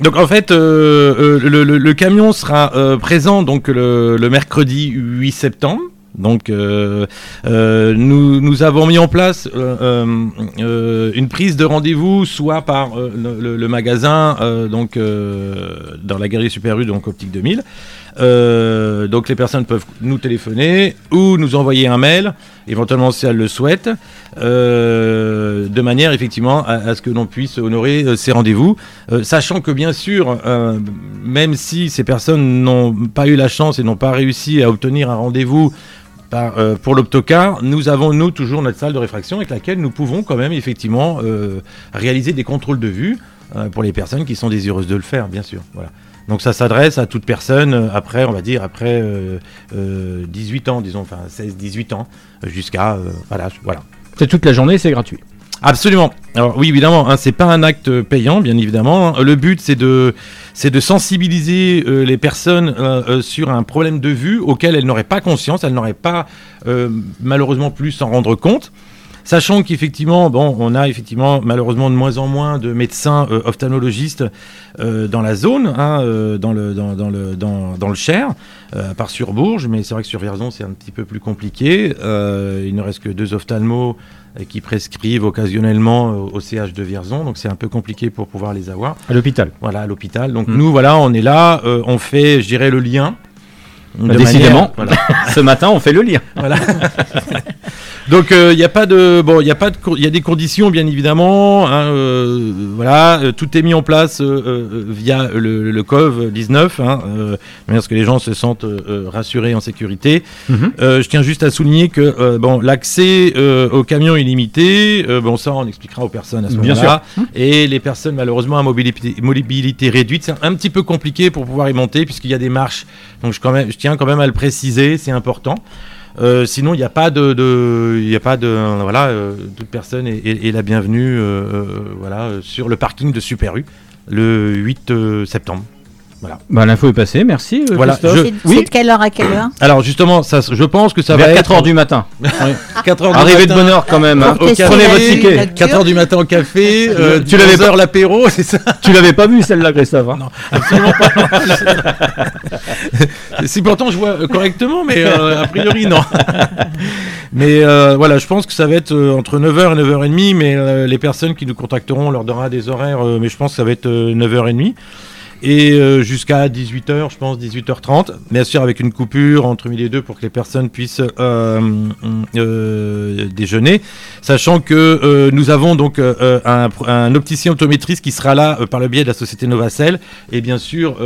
Donc en fait, euh, euh, le, le- le camion sera euh, présent donc le, le mercredi 8 septembre. Donc euh, euh, nous, avons mis en place euh, une prise de rendez-vous soit par le, magasin donc dans la galerie Super U donc Optique 2000. Euh, donc les personnes peuvent nous téléphoner ou nous envoyer un mail, éventuellement si elles le souhaitent, de manière effectivement à, à ce que l'on puisse honorer ces rendez-vous, sachant que bien sûr, même si ces personnes n'ont pas eu la chance et n'ont pas réussi à obtenir un rendez-vous euh, pour l'optocar, nous avons nous toujours notre salle de réfraction avec laquelle nous pouvons quand même effectivement euh, réaliser des contrôles de vue euh, pour les personnes qui sont désireuses de le faire, bien sûr. Voilà. Donc ça s'adresse à toute personne après, on va dire, après euh, euh, 18 ans, disons, enfin 16-18 ans, jusqu'à... voilà, voilà. C'est toute la journée, c'est gratuit. Absolument. Alors oui, évidemment, hein, c'est pas un acte payant, bien évidemment. Le but, c'est de, c'est de sensibiliser euh, les personnes euh, euh, sur un problème de vue auquel elles n'auraient pas conscience, elles n'auraient pas euh, malheureusement plus s'en rendre compte. Sachant qu'effectivement, bon, on a effectivement malheureusement de moins en moins de médecins euh, ophtalmologistes euh, dans la zone, hein, euh, dans le dans, dans le dans, dans le Cher, euh, à part sur Bourges, mais c'est vrai que sur Vierzon c'est un petit peu plus compliqué. Il ne reste que deux ophtalmos qui prescrivent occasionnellement au CH de Vierzon, donc c'est un peu compliqué pour pouvoir les avoir. À l'hôpital. Voilà, à l'hôpital. Donc Mm. nous, voilà, on est là, on fait, je dirais, le lien. Bah, décidément, manière- voilà. ce matin, on fait le lien. Voilà. Donc il n'y a pas de bon, il y a pas de il y a des conditions bien évidemment. hein, euh, voilà, euh, tout est mis en place euh, euh, via le, le COV 19, hein, euh, de manière à ce que les gens se sentent euh, euh, rassurés en sécurité. Mhm. Euh, je tiens juste à souligner que euh, bon, l'accès euh, au camion est limité. Euh, bon, ça on expliquera aux personnes à ce moment-là. Et les personnes malheureusement à mobilité, mobilité réduite, c'est un petit peu compliqué pour pouvoir y monter puisqu'il y a des marches. Donc je, quand même, je tiens quand même à le préciser, c'est important. Euh, sinon, il n'y a pas de, de- y a pas de, voilà, euh, toute personne est, la bienvenue, euh, euh, voilà, sur le parking de Super U le 8 euh, septembre. Voilà. Bah, l'info est passée, merci. euh, Voilà, Christophe. je- C'est oui. de quelle heure à quelle heure Alors justement, ça, je pense que ça Vers va 4 être heures du matin. 4 heures du Arrivée de matin. bonne heure quand même. hein. Au café, Prenez votre ticket. 4 heures du matin au café. euh, Tu l'avais 11 heures l'apéro, c'est ça Tu l'avais pas vu celle-là, Christophe hein Non, absolument pas. si pourtant je vois euh, correctement, mais euh, a priori non. mais euh, voilà, je pense que ça va être euh, entre 9h et 9h30, mais euh, les personnes qui nous contacteront, on leur donnera des horaires, euh, mais je pense que ça va être euh, 9h30. Et euh, jusqu'à 18h, je pense 18h30, bien sûr avec une coupure entre midi et deux pour que les personnes puissent euh, euh, déjeuner, sachant que nous avons donc un, opticien optométriste qui sera là par le biais de la société Novacell. Et bien sûr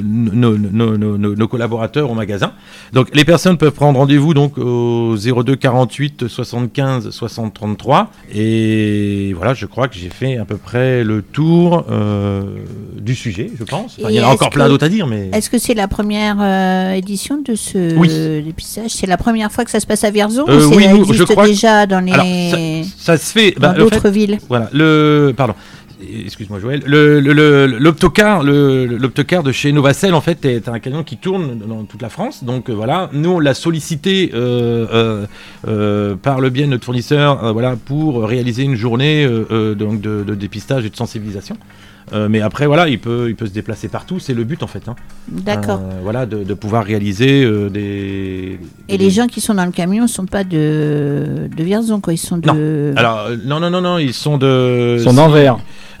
nos, collaborateurs au magasin. Donc les personnes peuvent prendre rendez-vous donc au 02 48 75 60 33 et voilà, je crois que j'ai fait à peu près le tour du sujet, je pense. Enfin, il y en a encore est-ce plein que- d'autres à dire, mais Est-ce que c'est la première euh, édition de ce Oui. dépistage? C'est la première fois que ça se passe à Vierzon Euh, ou oui, ça nous, existe je crois que- déjà dans les Alors, ça, ça se fait dans bah, en d'autres fait, villes? Voilà, le pardon. Excuse-moi Joël. Le- le- le- L'optocar, le, l'optocar de chez Novacell en fait est un camion qui tourne dans toute la France. Donc euh, voilà, nous on l'a sollicité par le biais de notre fournisseur, voilà, pour réaliser une journée donc de, de dépistage et de sensibilisation. Euh, mais après voilà, il peut, il peut se déplacer partout. C'est le but en fait. hein. D'accord. Euh, voilà, de, de pouvoir réaliser euh, des. Et les gens qui sont dans le camion ne sont pas de, de Vierzon, quoi. Ils sont de. Alors euh, non non non non, ils sont de. Ils sont d'Anvers.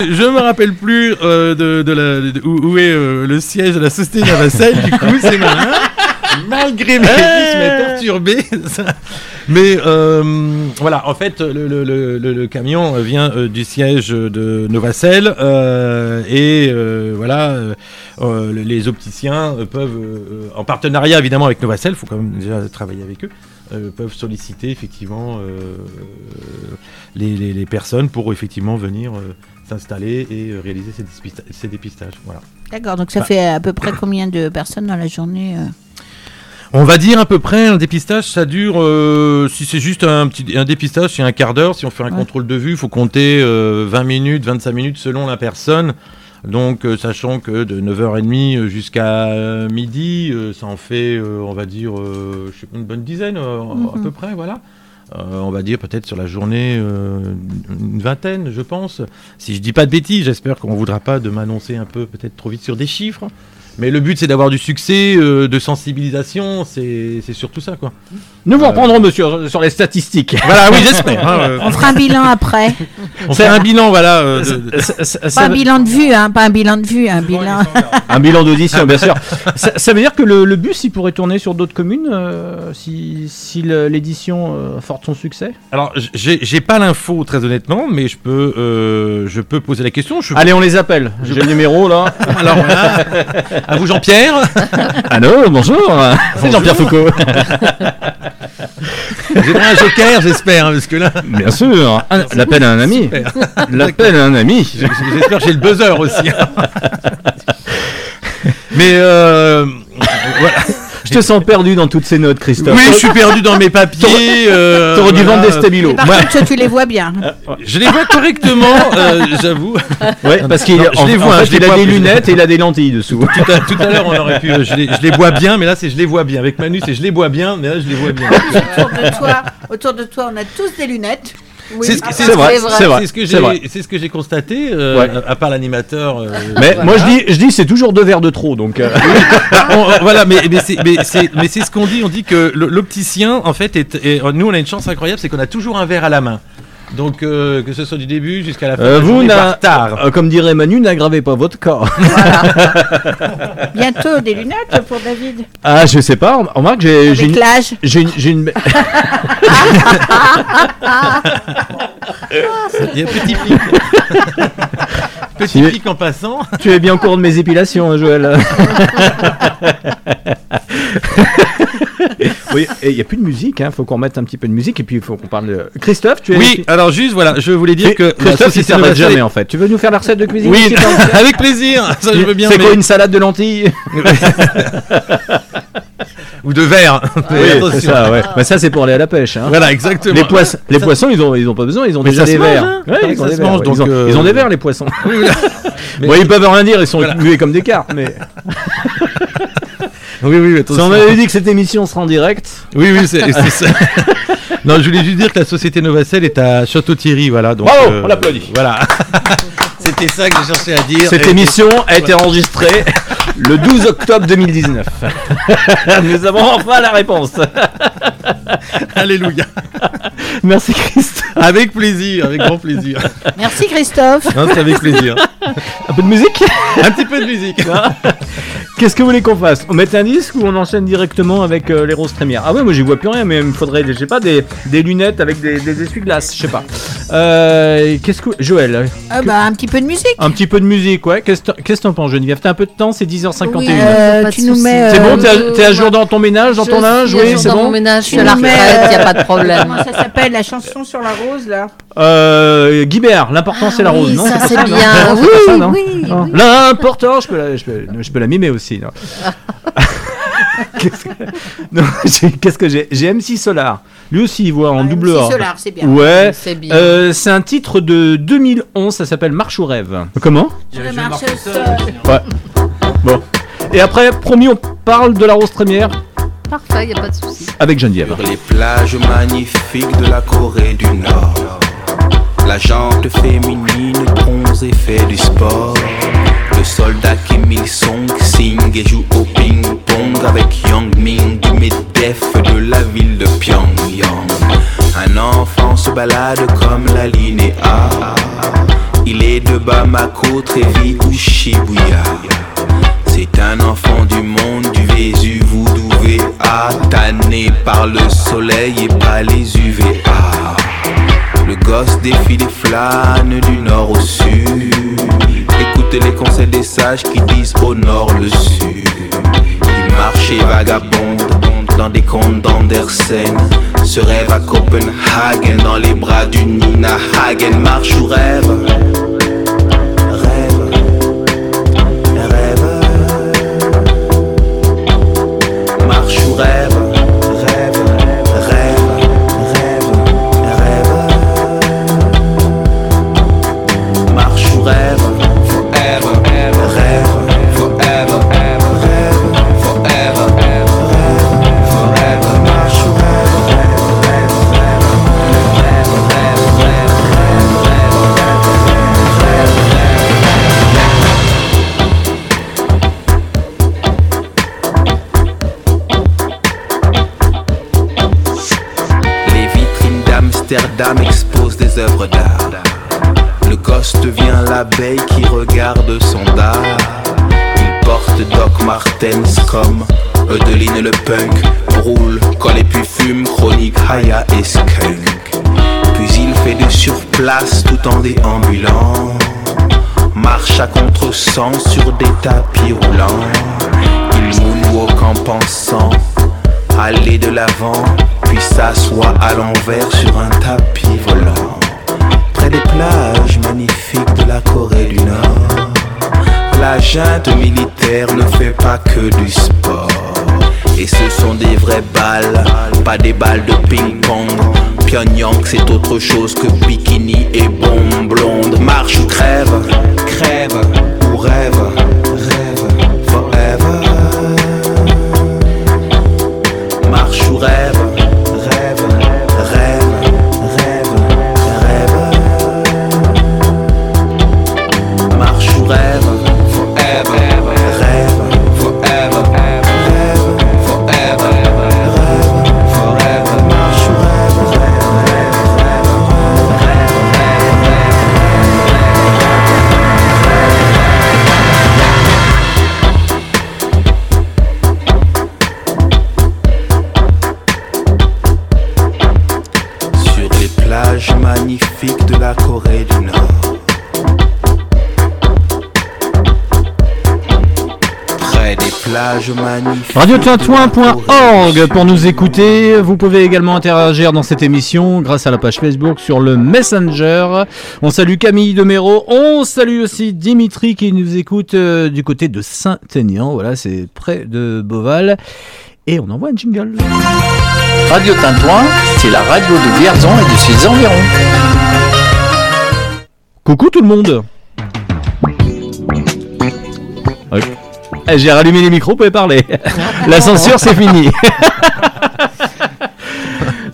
Je me rappelle plus euh, de, de la, de- où, où est euh, le siège de la société Navacelle, du coup c'est malin. Malgré mes vies, je m'ai perturbé. Ça- Mais euh, voilà, en fait, le, le- le- le- le camion vient euh, du siège de Novacell euh, et euh, voilà, les opticiens peuvent, euh, en partenariat évidemment avec Novacell, il faut quand même déjà travailler avec eux, euh, peuvent solliciter effectivement euh, les, les- les personnes pour effectivement venir euh, s'installer et euh, réaliser ces, dépista- ces dépistages. Voilà. D'accord, donc ça Bah. fait à peu près combien de personnes dans la journée euh? On va dire à peu près un dépistage, ça dure, euh, si c'est juste un petit un dépistage, c'est un quart d'heure. Si on fait un Ouais. contrôle de vue, il faut compter euh, 20 minutes, 25 minutes selon la personne. Donc, euh, sachant que de 9h30 jusqu'à euh, midi, euh, ça en fait, euh, on va dire, euh, je sais pas, une bonne dizaine à Mhm. peu près, voilà. Euh, on va dire peut-être sur la journée euh, une vingtaine, je pense. Si je dis pas de bêtises, j'espère qu'on voudra pas de m'annoncer un peu peut-être trop vite sur des chiffres. Mais le but c'est d'avoir du succès, euh, de sensibilisation, c'est c'est surtout ça quoi. Nous vous Euh, reprendrons, monsieur, sur les statistiques. Voilà, oui, j'espère. hein, euh. On fera un bilan après. On fait un bilan, voilà. euh, de- de- Pas un bilan de vue, hein, pas un bilan de vue, un bilan. Un bilan d'audition, bien sûr. ça, ça veut dire que le, le bus, il pourrait tourner sur d'autres communes euh, si, si l'édition euh, porte son succès? Alors, j'ai pas l'info très honnêtement, mais je peux, euh, je peux poser la question. Je... Allez, on les appelle. J'ai le numéro là. Alors voilà. À vous Jean-Pierre. Allô, bonjour. C'est Jean-Pierre Foucault. J'ai pris un joker, j'espère, hein, parce que là. Bien sûr. Ah, L'appel à un ami. L'appel à un ami. J'espère que j'ai le buzzer aussi. hein. Mais euh, voilà. Je te sens perdu dans toutes ces notes, Christophe. Oui, je suis perdu dans mes papiers. euh, T'aurais dû vendre des stabilo. Par Moi- contre, toi, tu les vois bien. Je les vois correctement, euh, j'avoue. Ouais, parce qu'il en, je les en vois, fait, je les il a vois- des les- lunettes et il a des lentilles dessous. Tout à, tout à l'heure, on aurait pu. euh, je, les, je les bois bien, mais là, c'est je les vois bien. Avec Manu, c'est je les bois bien, mais là, je les vois bien. autour de toi, autour de toi, on a tous des lunettes. Oui, C'est ce, ah, ce- vrai, c'est vrai, c'est ce que j'ai constaté. euh, Ouais. à, à part l'animateur. euh, Mais voilà. moi, je dis, je dis, c'est toujours deux verres de trop, donc. euh, on- on- voilà, mais, mais c'est ce qu'on dit. On dit que l'opticien, en fait, est, est- nous, on a une chance incroyable, c'est qu'on a toujours un verre à la main. Donc, euh, que ce soit du début jusqu'à la fin. euh, de la vous, n'a- tard. euh, comme dirait Manu, n'aggravez pas votre corps. Bientôt des lunettes pour David. Ah, je sais pas. Remarque, j'ai une, l'âge. j'ai une, j'ai une- Il y a un petit pic. petit Tu- pic en passant. Tu es bien au courant de mes épilations, hein, Joël. oui, et il n'y a plus de musique, hein. faut qu'on mette un petit peu de musique et puis il faut qu'on parle de. Christophe, tu es. Oui, alors juste, voilà, je voulais dire que. Christophe, il société s'arrête Novacell- jamais en fait. Tu veux nous faire la recette de cuisine Oui, avec plaisir. Ça, je veux bien. C'est mais- quoi une salade de lentilles? Ou de verre. Oui, c'est ça, ouais. Mais ça, c'est pour aller à la pêche. Hein. Voilà, exactement. Les, poissons, les Ça- poissons, ils ont, ils ont pas besoin, ils ont Mais déjà ça des verres. Ça ils ont des verres, ils, ont, ils ont des verres, les poissons. Oui, voilà. Mais- Bon, ils peuvent rien dire, ils sont Voilà. muets comme des cartes, mais. Oui, oui, Si on avait dit que cette émission sera en direct. Oui, oui, c'est ça. non, je voulais juste dire que la société Novacell est à Château-Thierry, voilà. Donc, Bravo, euh, on l'applaudit. Voilà. C'était ça que j'ai cherché à dire. Cette Et- émission a été enregistrée le 12 octobre 2019. Nous avons enfin la réponse. Alléluia. Merci Christ. Avec plaisir, avec grand plaisir. Merci Christophe. Non, c'est avec plaisir. Un peu de musique? Un petit peu de musique. Qu'est-ce que vous voulez qu'on fasse? On met un disque ou on enchaîne directement avec euh, les roses trémières? Ah ouais, moi j'y vois plus rien, mais il me faudrait, je sais pas, des, des lunettes avec des, des essuie-glaces, je sais pas. Euh, Qu'est-ce que. Joël, Ah bah, un petit peu de musique. un petit peu de musique, ouais. Qu'est-ce que t'en penses, Geneviève? T'as un peu de temps, c'est 10h51. Oui, Euh, tu nous mets. C'est euh, bon, t'es à, t'es à jour dans ton ménage, dans Je ton linge, oui, c'est dans mon bon ménage, je suis à la retraite, il n'y a euh, pas de problème. Comment ça s'appelle la chanson sur la rose là Euh, Guibert, l'important c'est la Ah oui, rose, non ça, c'est bien. Non, c'est Oui, ça, oui, Non. oui. L'important, je peux la, je peux, je peux la mimer aussi. non. Qu'est-ce que, non, j'ai- qu'est-ce que j'ai J'ai M6 Solar. Lui aussi, il voit en Ouais, double MC A. Solar, c'est bien. Ouais. C'est bien. Euh, c'est un titre de 2011, ça s'appelle Marche ou rêve. Comment? Je marche seul. Ouais. Bon. Et après, promis, on parle de la rose trémière Parfait, il n'y a pas de souci. avec Geneviève. Sur les plages magnifiques de la Corée du Nord, la jante féminine bronze et fait du sport. Le soldat Kim Il-sung signe et joue au ping-pong avec Yang Ming du MEDEF de la ville de Pyongyang. Un enfant se balade comme la ligne A. Il est de Bamako, Trévis ou Shibuya. C'est un enfant du monde, du Vésu, Voodoo, UVA, tanné par le soleil et pas les UVA. Le gosse défile et flâne du nord au sud. Écoute les conseils des sages qui disent au nord le sud. Il marche et vagabonde dans des contes d'Andersen. Se rêve à Copenhagen dans les bras du Nina Hagen. Marche ou Rêve, qui regarde son dard. Il porte Doc Martens comme Eudeline le punk. Roule, colle et puis fume, chronique, haya et skunk. Puis il fait du surplace tout en déambulant. Marche à contre-sens sur des tapis roulants. Il moonwalk en pensant aller de l'avant, puis s'assoit à l'envers sur un tapis volant. Près des plages magnifiques de la Corée la junte militaire ne fait pas que du sport. Et ce sont des vraies balles, pas des balles de ping-pong. Pyongyang, c'est autre chose que bikini et bombe blonde. Marche ou crève, crève ou rêve, rêve, forever. Marche ou rêve, Radiotintouin.org pour nous écouter. Vous pouvez également interagir dans cette émission grâce à la page Facebook sur le Messenger. On salue Camille de Méro. On salue aussi Dimitri qui nous écoute euh, du côté de Saint-Aignan. Voilà, c'est près de Beauval. Et on envoie un jingle. Radio Tintouin, c'est la radio de Vierzon et de ses environs. Coucou tout le monde. Ok. Eh, J'ai rallumé les micros, vous pouvez parler. La censure, c'est fini.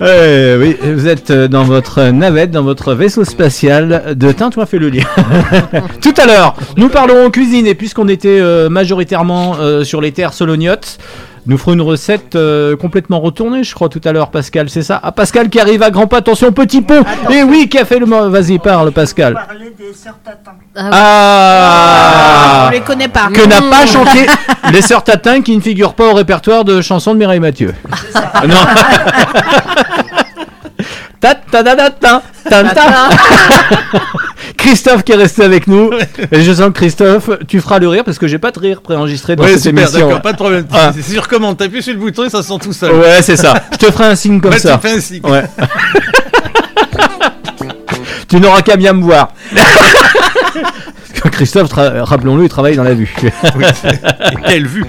Euh, oui, vous êtes euh, dans votre navette, dans votre vaisseau spatial de Tintouin fait le lien. Tout à l'heure, nous parlerons cuisine et puisqu'on était euh, majoritairement euh, sur les terres solognotes, nous ferons une recette euh, complètement retournée, je crois, tout à l'heure, Pascal, c'est ça? Ah, Pascal qui arrive à grands pas, attention, petit pont Et oui, qui a fait le... Vas-y, parle, Pascal. Ah On les connaît pas. Que n'a pas chanté les sœurs Tatin qui ne figurent pas au répertoire de chansons de Mireille Mathieu? non. Ta ta ta ta ta ta ta. Christophe qui est resté avec nous. Et je sens que Christophe, tu feras le rire parce que j'ai pas de rire préenregistré dans Ouais, cette super, émission. d'accord, pas de problème. Ah. C'est sur commande, t'appuies sur le bouton et ça se sent tout seul. Ouais, c'est ça. Je te ferai un signe comme tu ça. fais un signe. Ouais. tu n'auras qu'à bien me voir. Christophe, rappelons-le, il travaille dans la vue. Quelle vue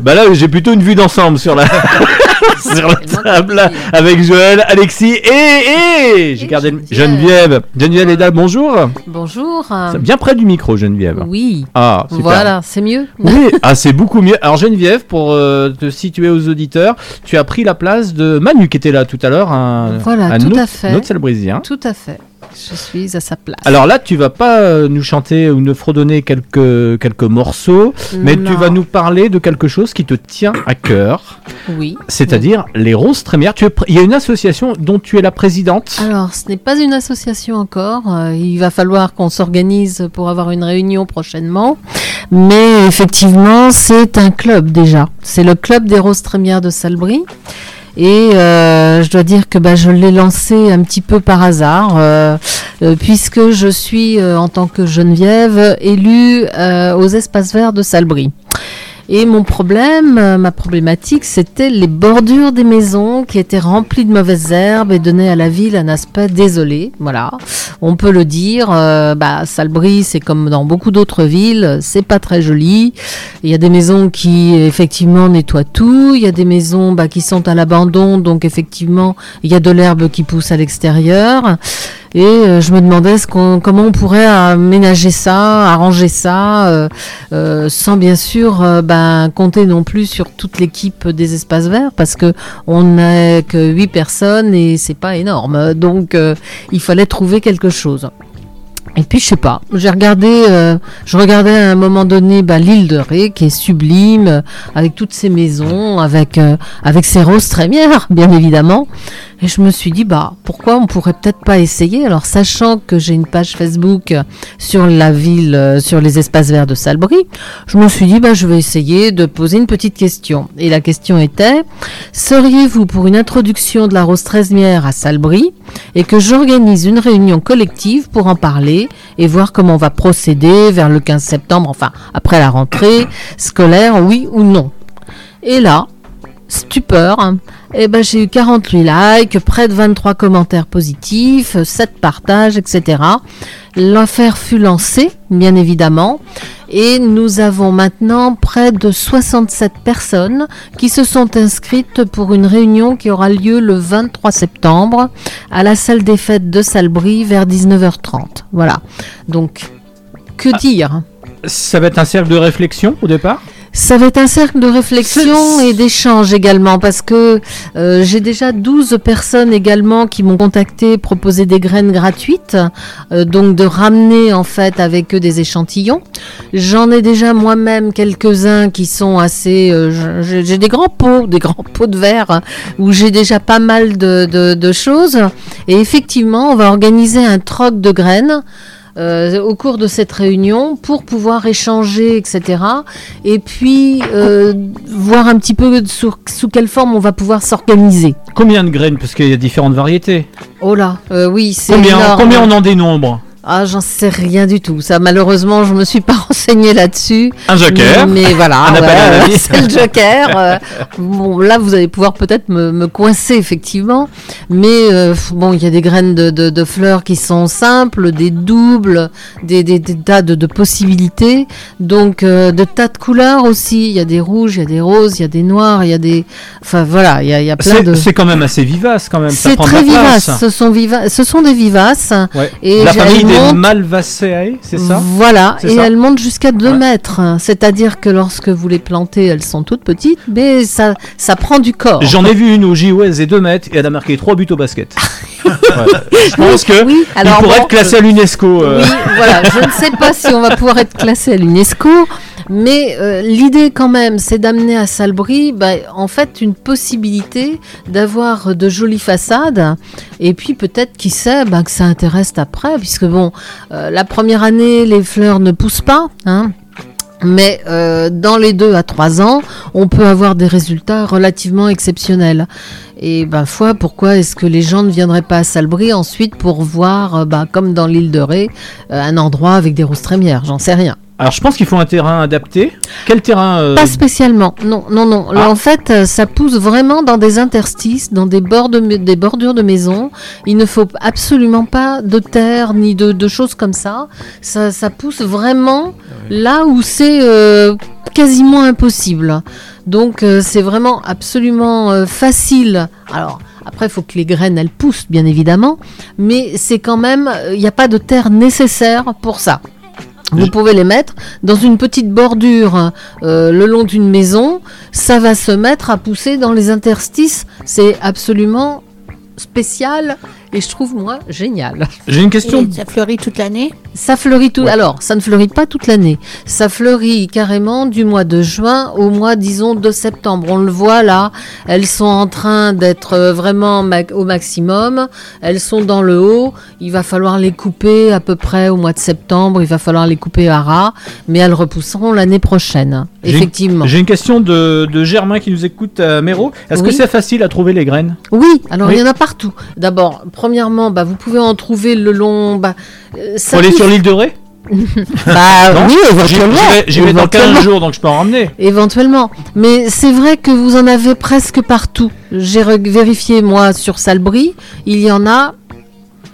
Bah là, j'ai plutôt une vue d'ensemble sur la, sur la table avec Joël, Alexis et, et j'ai gardé Geneviève. Geneviève est là, bonjour. Bonjour. C'est Bien près du micro, Geneviève. Oui. Ah, super. Voilà, c'est mieux. Oui, ah, c'est beaucoup mieux. Alors Geneviève, pour euh, te situer aux auditeurs, tu as pris la place de Manu qui était là tout à l'heure, un, Voilà, un tout autre, à fait. un autre Salbrisien. Tout à fait. Je suis à sa place. Alors là, tu vas pas euh, nous chanter ou nous fredonner quelques, quelques morceaux, mais tu vas nous parler de quelque chose qui te tient à cœur, Oui. c'est-à-dire les roses trémières. Tu es Il y a une association dont tu es la présidente. Alors, ce n'est pas une association encore. Euh, il va falloir qu'on s'organise pour avoir une réunion prochainement. Mais effectivement, c'est un club déjà. C'est le club des roses trémières de Salbris. Et euh, je dois dire que bah, je l'ai lancé un petit peu par hasard, euh, euh, puisque je suis, en tant que Geneviève, élue aux espaces verts de Salbris. Et mon problème, euh, ma problématique, c'était les bordures des maisons qui étaient remplies de mauvaises herbes et donnaient à la ville un aspect désolé. Voilà, on peut le dire. euh, bah, Salbris, c'est comme dans beaucoup d'autres villes, c'est pas très joli. Il y a des maisons qui effectivement nettoient tout. Il y a des maisons bah, qui sont à l'abandon, donc effectivement, il y a de l'herbe qui pousse à l'extérieur. Et euh, je me demandais comment on pourrait aménager ça, arranger ça, euh, euh, sans bien sûr ben, compter non plus sur toute l'équipe des espaces verts, parce que on n'a que 8 personnes et c'est pas énorme. Donc il fallait trouver quelque chose. Et puis je sais pas, j'ai regardé, je regardais à un moment donné bah, l'île de Ré qui est sublime, avec toutes ses maisons, avec avec ses roses trémières, bien évidemment. Et je me suis dit bah pourquoi on pourrait peut-être pas essayer Alors sachant que j'ai une page Facebook sur la ville, euh, sur les espaces verts de Salbris, je me suis dit bah je vais essayer de poser une petite question. Et la question était seriez-vous pour une introduction de la rose trémière à Salbris et que j'organise une réunion collective pour en parler et voir comment on va procéder vers le 15 septembre, enfin après la rentrée scolaire, oui ou non? Et là, stupeur, hein, eh ben, j'ai eu 48 likes, près de 23 commentaires positifs, 7 partages, etc. L'affaire fut lancée, bien évidemment, et nous avons maintenant près de 67 personnes qui se sont inscrites pour une réunion qui aura lieu le 23 septembre à la salle des fêtes de Salbris vers 19h30. Voilà. Donc, que dire? Ça va être un cercle de réflexion au départ? Ça va être un cercle de réflexion et d'échange également parce que euh, j'ai déjà 12 personnes également qui m'ont contacté, proposé des graines gratuites, euh, donc de ramener en fait avec eux des échantillons. J'en ai déjà moi-même quelques-uns qui sont assez... euh, j'ai des grands pots, des grands pots de verre où j'ai déjà pas mal de, de- de choses. Et effectivement, on va organiser un troc de graines. Euh, au cours de cette réunion pour pouvoir échanger, etc. Et puis euh, voir un petit peu sous, sous quelle forme on va pouvoir s'organiser. Combien de graines? Parce qu'il y a différentes variétés. Oh là, euh, oui, c'est Combien, énorme. combien on en dénombre? Ah, j'en sais rien du tout. Ça, malheureusement, je me suis pas renseignée là-dessus. Un joker. Mais, mais voilà, c'est le joker. Euh, bon, là, vous allez pouvoir peut-être me, me coincer effectivement, mais euh, bon, il y a des graines de, de- de fleurs qui sont simples, des doubles, des, des- des tas de, de possibilités, donc euh, de tas de couleurs aussi. Il y a des rouges, il y a des roses, il y a des noirs, il y a des, enfin voilà, il y a, il y a plein de. c'est quand même assez vivace quand même. C'est très vivace. Ce sont viva- Ce sont des vivaces. Ouais. Et la j'ai- famille montent- Malvaceae, c'est ça? Voilà, et ça elles montent jusqu'à 2 mètres. C'est-à-dire que lorsque vous les plantez, elles sont toutes petites, mais ça, ça prend du corps. J'en ai vu une au JO, elle faisait 2 mètres et elle a marqué 3 buts au basket. Ouais. Je pense que Oui, alors il pourrait bon, être classé à l'UNESCO. euh. Oui, voilà, je ne sais pas si on va pouvoir être classé à l'UNESCO, mais euh, l'idée quand même, c'est d'amener à Salbris, bah, en fait, une possibilité d'avoir de jolies façades, et puis peut-être, qui sait, bah, que ça intéresse après, puisque bon, euh, la première année, les fleurs ne poussent pas, hein. Mais euh, dans les deux à trois ans, on peut avoir des résultats relativement exceptionnels. Et ben foi, pourquoi est-ce que les gens ne viendraient pas à Salbris ensuite pour voir, bah, comme dans l'île de Ré, euh, un endroit avec des roses trémières? J'en sais rien. Alors je pense qu'il faut un terrain adapté. Quel terrain euh, Pas spécialement, non, non, non. Là, Ah. en fait, euh, ça pousse vraiment dans des interstices, dans des, bords de des bordures de maisons. Il ne faut absolument pas de terre ni de, de choses comme ça. Ça, ça pousse vraiment là où c'est euh, quasiment impossible. Donc, euh, c'est vraiment absolument facile. Alors. Après, il faut que les graines, elles poussent, bien évidemment, mais c'est quand même, il n'y a pas de terre nécessaire pour ça. Vous pouvez les mettre dans une petite bordure euh, le long d'une maison. Ça va se mettre à pousser dans les interstices. C'est absolument spécial et je trouve moi génial. J'ai une question. Et ça fleurit toute l'année Ça fleurit tout. Alors, ça ne fleurit pas toute l'année. Ça fleurit carrément du mois de juin au mois, disons, de septembre. On le voit là. Elles sont en train d'être euh, vraiment au maximum. Elles sont dans le haut. Il va falloir les couper à peu près au mois de septembre. Il va falloir les couper à ras. Mais elles repousseront l'année prochaine. Effectivement. J'ai une question de, de Germain qui nous écoute à Méro. Est-ce que c'est facile à trouver les graines? Oui, alors Oui. il y en a partout. D'abord, premièrement, bah, vous pouvez en trouver le long. Bah, euh, ça aller pousse- sur l'île de Ré Bah Non oui, éventuellement. J'y vais, j'y vais dans 15 Éventuellement. jours, donc je peux en ramener. Éventuellement. Mais c'est vrai que vous en avez presque partout. J'ai vérifié, moi, sur Salbris, il y en a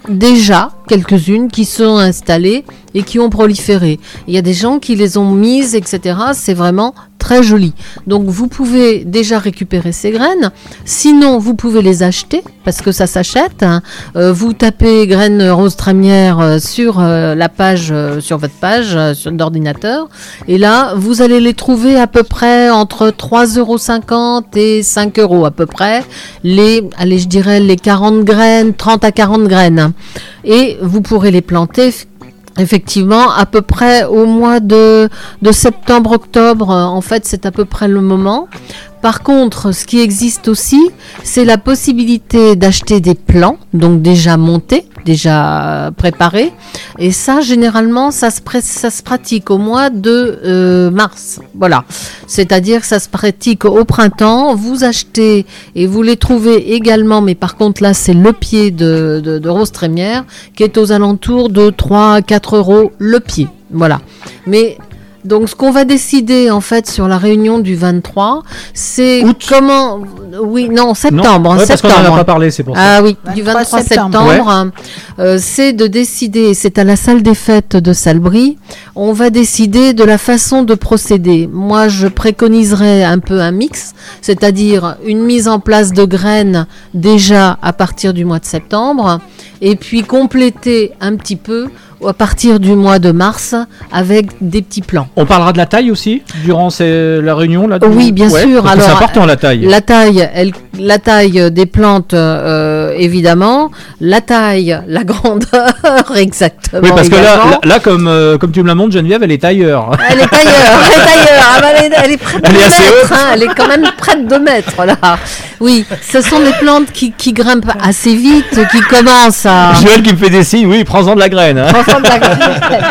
déjà quelques-unes qui sont installées et qui ont proliféré. Il y a des gens qui les ont mises, etc. C'est vraiment très joli. Donc vous pouvez déjà récupérer ces graines. Sinon, vous pouvez les acheter parce que ça s'achète. hein. Euh, vous tapez graines rose trémière euh, sur euh, la page, sur votre page d'ordinateur. Et là, vous allez les trouver à peu près entre 3,50 euros et 5 euros à peu près. Les, allez, je dirais les 40 graines, 30 à 40 graines. Et vous pourrez les planter Effectivement, à peu près au mois de, septembre-octobre, en fait, c'est à peu près le moment. Par contre, ce qui existe aussi, c'est la possibilité d'acheter des plants, donc déjà montés, déjà euh, préparés. Et ça, généralement, ça se, pratique au mois de euh, mars. Voilà. C'est-à-dire que ça se pratique au printemps. Vous achetez et vous les trouvez également, mais par contre, là, c'est le pied de, de, de rose trémière qui est aux alentours de 3 à 4 euros le pied. Voilà. Mais donc, ce qu'on va décider en fait sur la réunion du 23, c'est comment. Oui, non, septembre. Ouais, parce qu'on a pas parlé, c'est pour ça. Ah oui, du 23 23 septembre. septembre, euh, c'est de décider, c'est à la salle des fêtes de Salbris, on va décider de la façon de procéder. Moi, je préconiserais un peu un mix, c'est-à-dire une mise en place de graines déjà à partir du mois de septembre, et puis compléter un petit peu à partir du mois de mars avec des petits plans. On parlera de la taille aussi durant ces- la réunion là. Oui, bien Ouais, sûr. Alors, c'est important la taille. La taille, elle, la taille des plantes, euh, évidemment. La taille, la grandeur, exactement. Oui, parce que là, là, là, comme, euh, comme tu me la montres, Geneviève, elle est tailleur. Elle est tailleur, elle est tailleur. Ah bah, elle, est, elle est près de Elle 2 est assez mètres. haute. hein, elle est quand même près de 2 mètres, là. Oui, ce sont des plantes qui, qui grimpent assez vite, qui commencent à... Joël qui me fait des signes, oui, prends-en de la graine. hein. Prends-en de la graine.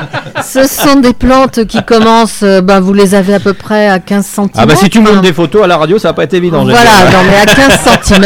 Ce sont des plantes qui commencent, euh, ben, vous les avez à peu près à 15 cm. Ah bah si tu montres des photos à la radio, ça va pas être évident. Voilà, non, mais à 15 cm.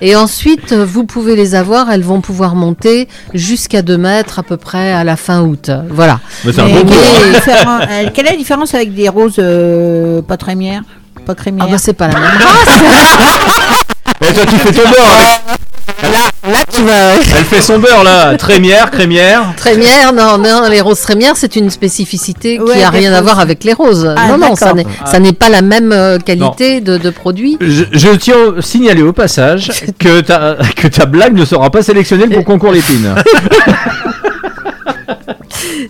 et ensuite, vous pouvez les avoir. Elles vont pouvoir monter jusqu'à 2 mètres à peu près à la fin août. Voilà. Mais c'est un Mais hein. euh, quelle est la différence avec des roses euh, pas trémières Pas crémières? Ah bah c'est pas la même race. Et toi, tu fais ton beurre. avec- Là, là, tu vas. Elle fait son beurre là, trémière, crémière. Trémière, non, non, les roses trémières, c'est une spécificité Ouais, qui a rien à voir avec les roses. Ah, non, non, ça d'accord. n'est, Ah. ça n'est pas la même euh, qualité de, de produit. Je, je tiens à signaler au passage que ta, que ta blague ne sera pas sélectionnée pour concours l'épine.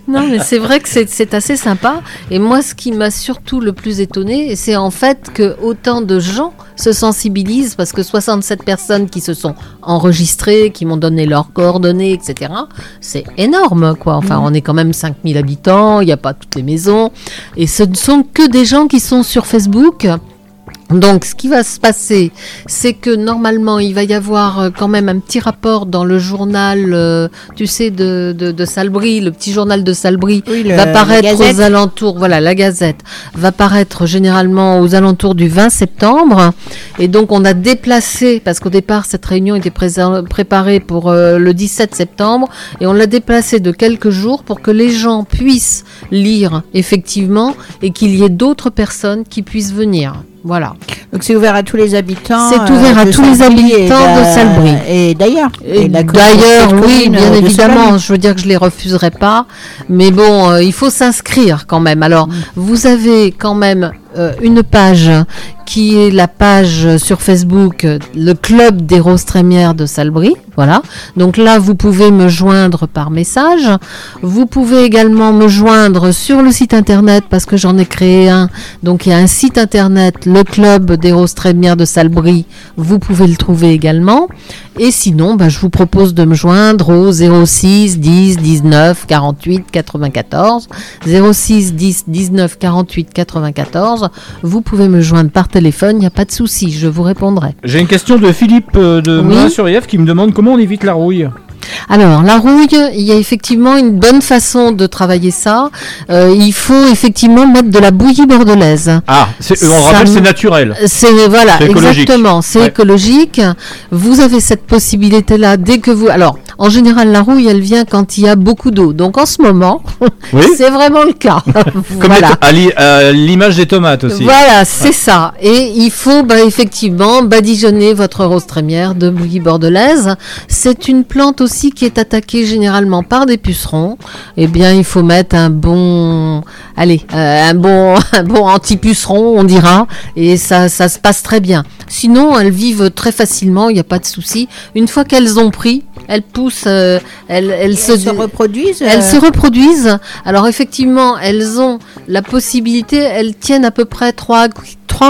Non, mais c'est vrai que c'est, assez sympa. Et moi, ce qui m'a surtout le plus étonné, c'est en fait que autant de gens se sensibilisent parce que 67 personnes qui se sont enregistrées, qui m'ont donné leurs coordonnées, etc. C'est énorme, quoi. Enfin, on est quand même 5000 habitants, il n'y a pas toutes les maisons. Et ce ne sont que des gens qui sont sur Facebook. Donc, ce qui va se passer, c'est que normalement, il va y avoir euh, quand même un petit rapport dans le journal, euh, tu sais, de, de, de Salbris, le petit journal de Salbris, Oui, le- va paraître aux alentours, voilà, la Gazette, va paraître généralement aux alentours du 20 septembre. Et donc, on a déplacé, parce qu'au départ, cette réunion était préparée pour euh, le 17 septembre, et on l'a déplacé de quelques jours pour que les gens puissent lire, effectivement, et qu'il y ait d'autres personnes qui puissent venir. Voilà. Donc c'est ouvert à tous les habitants. C'est ouvert à de tous les habitants de Salbris. Et d'ailleurs. D'ailleurs, oui, bien euh, de évidemment. Je veux dire que je les refuserai pas, mais bon, euh, il faut s'inscrire quand même. Alors, Mm. vous avez quand même euh, une page qui est la page sur Facebook, euh, le Club des Roses Trémières de Salbris. Voilà. Donc là, vous pouvez me joindre par message. Vous pouvez également me joindre sur le site internet parce que j'en ai créé un. Donc il y a un site internet, le Club des Roses Trémières de Salbris. Vous pouvez le trouver également. Et sinon, bah, je vous propose de me joindre au 06 10 19 48 94. 06 10 19 48 94. Vous pouvez me joindre par téléphone, il n'y a pas de souci, je vous répondrai. J'ai une question de Philippe euh, de Oui. Sur qui me demande comment on évite la rouille. Alors, la rouille, il y a effectivement une bonne façon de travailler ça. Euh, il faut effectivement mettre de la bouillie bordelaise. Ah, c'est- on Ça rappelle, c'est naturel. C'est voilà, exactement, c'est Ouais. écologique. Vous avez cette possibilité-là dès que vous. Alors, en général, la rouille, elle vient quand il y a beaucoup d'eau. Donc, en ce moment, Oui. c'est vraiment le cas. Comme voilà. à l'i- à l'image des tomates aussi. Voilà, c'est ça. Et il faut bah, effectivement badigeonner votre rose trémière de bouillie bordelaise. C'est une plante aussi qui est attaquée généralement par des pucerons. Eh bien, il faut mettre un bon, allez, euh, un bon, un bon anti-puceron, on dira, et ça, ça se passe très bien. Sinon, elles vivent très facilement, il n'y a pas de souci. Une fois qu'elles ont pris, elles poussent, euh, elles, elles, se, se reproduisent Elles euh, se reproduisent. Alors effectivement, elles ont la possibilité, elles tiennent à peu près 3,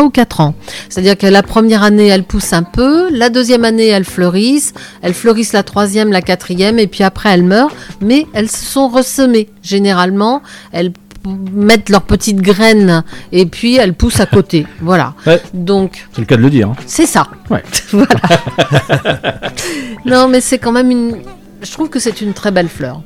ou 4 ans. C'est-à-dire que la première année, elles poussent un peu, la deuxième année, elles fleurissent, elles fleurissent la troisième, la quatrième, et puis après, elles meurent, mais elles se sont ressemées. Généralement, elles mettent leurs petites graines et puis elles poussent à côté. Voilà. Ouais. Donc, C'est le cas de le dire. hein. c'est ça. Ouais. voilà. non, mais c'est quand même une. Je trouve que c'est une très belle fleur.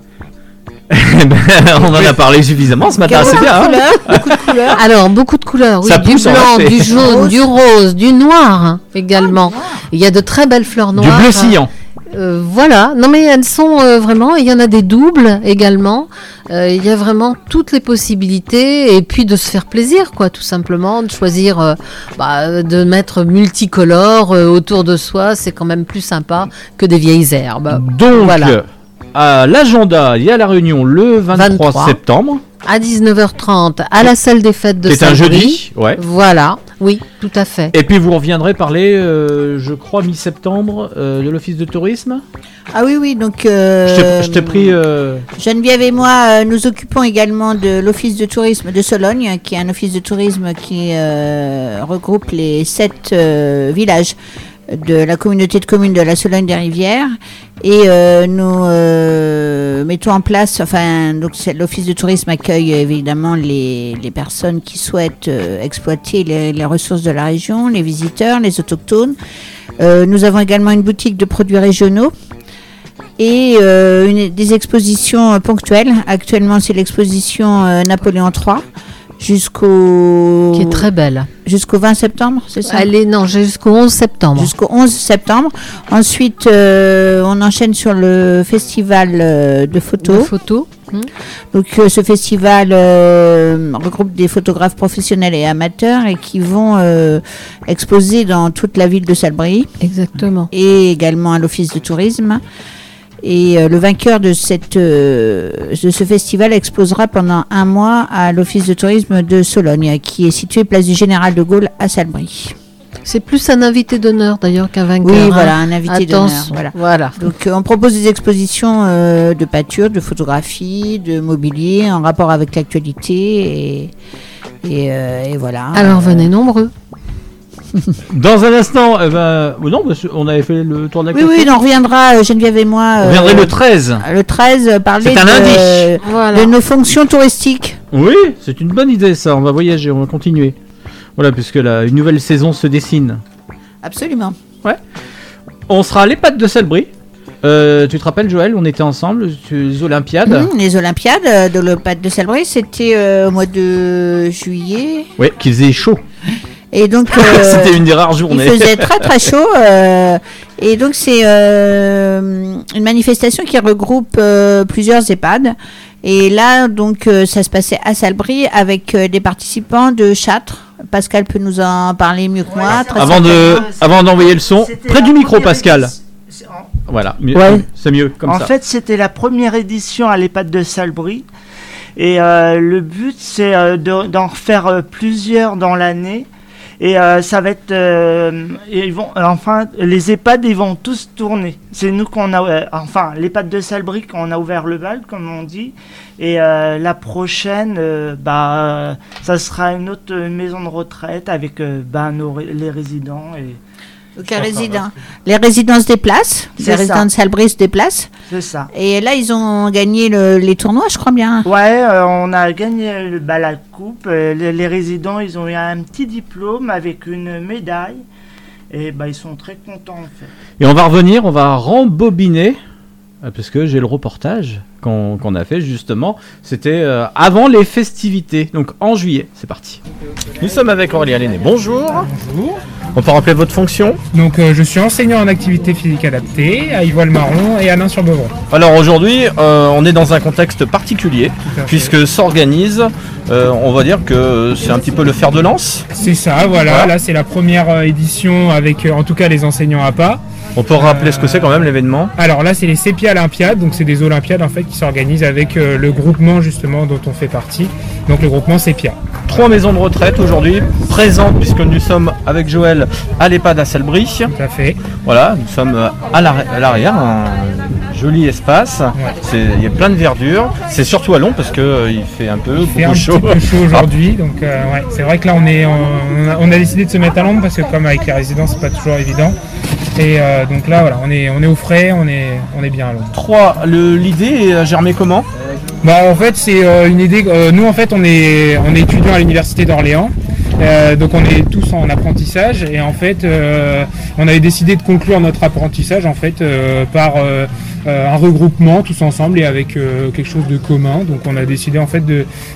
Eh ben, on en a parlé suffisamment ce matin, c'est bien. hein. beaucoup de couleurs. Alors, beaucoup de couleurs, oui. Du blanc, du jaune, du rose, du noir hein, également. Il y a de très belles fleurs Du noires. bleu sillant. Euh, voilà, non mais elles sont euh, vraiment, il y en a des doubles également. Euh, il y a vraiment toutes les possibilités et puis de se faire plaisir, quoi, tout simplement, de choisir, bah, de mettre multicolores euh, autour de soi, c'est quand même plus sympa que des vieilles herbes. Donc, Voilà. À l'agenda, il y a la réunion le 23, 23. septembre. À 19h30, à la salle des fêtes de C'est un jeudi, ouais. Voilà, oui, tout à fait. Et puis vous reviendrez parler, euh, je crois, mi-septembre, euh, de l'office de tourisme. Ah oui, oui, donc. euh, Je t'ai- pris. Geneviève et moi, nous occupons également de l'office de tourisme de Sologne, qui est un office de tourisme qui regroupe les sept villages de la communauté de communes de la Sologne des Rivières. Et euh, nous euh, mettons en place, enfin, donc l'office de tourisme accueille évidemment les, personnes qui souhaitent euh, exploiter les, ressources de la région, les visiteurs, les autochtones. Euh, nous avons également une boutique de produits régionaux et euh, une- des expositions ponctuelles. Actuellement, c'est l'exposition Napoléon III jusqu'au Qui est très belle. jusqu'au 20 septembre, c'est ça est, non, jusqu'au 11 septembre. Jusqu'au 11 septembre. Ensuite, euh, on enchaîne sur le festival euh, de photos. De photos. Hmm. Donc, euh, ce festival euh, regroupe des photographes professionnels et amateurs et qui vont euh, exposer dans toute la ville de Salbris. Exactement. Et également à l'office de tourisme. Et euh, le vainqueur de, cette, euh, de ce festival exposera pendant un mois à l'office de tourisme de Sologne, qui est situé place du Général de Gaulle à Salbris. C'est plus un invité d'honneur d'ailleurs qu'un vainqueur. Oui, hein. voilà, un invité d'honneur. Voilà. voilà. Donc, euh, on propose des expositions euh, de peinture, de photographie, de mobilier en rapport avec l'actualité. Et, et, euh, et voilà. Alors venez nombreux. Dans un instant, eh ben, oh non, on avait fait le tour de la Oui, oui, on reviendra, euh, Geneviève et moi. On euh, reviendrait le 13. Le 13, euh, parler C'est un de, lundi. Voilà. de nos fonctions touristiques. Oui, c'est une bonne idée ça. On va voyager, on va continuer. Voilà, puisque la, une nouvelle saison se dessine. Absolument. Ouais. On sera à l'EHPAD de Salbris. Euh, tu te rappelles, Joël, on était ensemble, tu- les Olympiades. Mhm, les Olympiades euh, de l'Opade de Salbris, c'était euh, au mois de juillet. Ouais, qui faisait chaud. Et donc, euh, C'était une des rares journées. Il faisait très très chaud. euh, et donc c'est euh, une manifestation qui regroupe euh, plusieurs EHPAD. Et là, donc, euh, ça se passait à Salbris avec euh, des participants de Châtres. Pascal peut nous en parler mieux que moi. très Avant de, avant d'envoyer le son, près du micro, Pascal. en- Voilà, mieux- Ouais. c'est mieux comme en ça. fait, c'était la première édition à l'EHPAD de Salbris. Et euh, le but, c'est euh, de- d'en refaire plusieurs dans l'année. Et euh, ça va être. euh, ils vont, enfin, les EHPAD, ils vont tous tourner. C'est nous qu'on a. euh, enfin, l'EHPAD de Salbris, on a ouvert le bal, comme on dit. Et la prochaine, bah, ça sera une autre maison de retraite avec bah, nos les résidents. Et... Donc, les, résidents, les résidents se déplacent, les résidents de Salbris se déplacent. C'est ça. Et là, ils ont gagné le- les tournois, je crois bien. Ouais, euh, on a gagné le, bah, la coupe. Euh, les, les résidents, ils ont eu un petit diplôme avec une médaille. Et bah, ils sont très contents en fait. Et on va revenir, on va rembobiner, euh, parce que j'ai le reportage qu'on a fait justement. C'était euh, avant les festivités, donc en juillet. C'est parti. Nous sommes avec Aurélien Lenné. Bonjour. Bonjour. On peut rappeler votre fonction? Donc euh, je suis enseignant en activité physique adaptée à Ivoile-Marron et à Nain-sur-Beuvron. Alors aujourd'hui, euh, on est dans un contexte particulier, à puisque s'organise, euh, on va dire que c'est un petit peu le fer de lance. C'est ça, voilà. Voilà. Là c'est la première édition avec en tout cas les enseignants APA. On peut rappeler ce que c'est quand même l'événement? Alors là c'est les CEPIA Olympiades, donc c'est des Olympiades en fait qui s'organisent avec euh, le groupement justement dont on fait partie, donc le groupement CEPIA. Trois maisons de retraite aujourd'hui présentes puisque nous sommes avec Joël à l'EHPAD à Salbris. Tout à fait. Voilà, nous sommes à l'arri- à l'arrière, un joli espace. Il y a plein de verdure. C'est surtout à long parce que euh, il fait un peu Il fait un chaud. petit peu chaud aujourd'hui, donc euh, ouais, c'est vrai que là on est, on, a, on a décidé de se mettre à l'ombre parce que comme avec les résidents c'est pas toujours évident. Et euh, donc là voilà, on est, on est au frais, on est, on est bien à l'ombre. 3. L'idée a germé comment? Bah en fait c'est une idée. nous en fait on est on est étudiants à l'université d'Orléans. Euh, donc on est tous en apprentissage et en fait euh, on avait décidé de conclure notre apprentissage en fait euh, par un regroupement tous ensemble et avec quelque chose de commun. Donc on a décidé en fait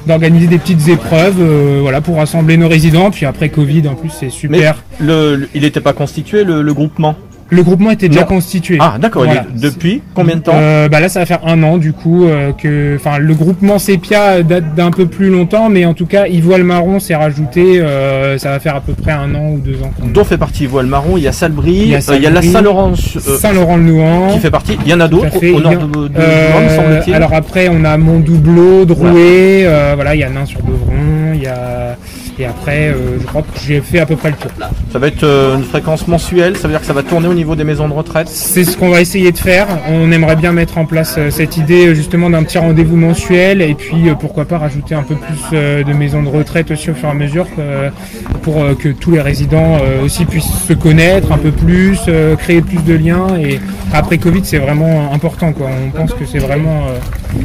d'organiser des petites épreuves voilà pour rassembler nos résidents. Puis après Covid en plus c'est super. il n'était pas constitué le groupement? Le groupement était déjà Non. constitué. Ah d'accord, il Voilà. depuis combien de temps Euh, bah là, ça va faire un an du coup euh, que, enfin, le groupement Sepia date d'un peu plus longtemps, mais en tout cas, Ivoile Marron s'est rajouté. euh, ça va faire à peu près un an ou deux ans. Dont fait partie Voile Marron, il y a Salbris, Il y a euh, il y a la Salbris, Saint-Laurent euh, Saint-Laurent-le-Nouan. qui fait partie. Il y en a d'autres au nord de, de, de semble-t-il. alors après, on a Montdoubleau, Drouet, voilà, il y a Nain-sur-Beuvron, il y a et après, euh, je crois que j'ai fait à peu près le tour. Ça va être euh, une fréquence mensuelle, ça veut dire que ça va tourner au niveau des maisons de retraite C'est ce qu'on va essayer de faire. On aimerait bien mettre en place euh, cette idée euh, justement d'un petit rendez-vous mensuel et puis pourquoi pas rajouter un peu plus de maisons de retraite aussi au fur et à mesure euh, pour que tous les résidents aussi puissent se connaître un peu plus, euh, créer plus de liens et après Covid c'est vraiment important quoi. On pense que c'est vraiment euh,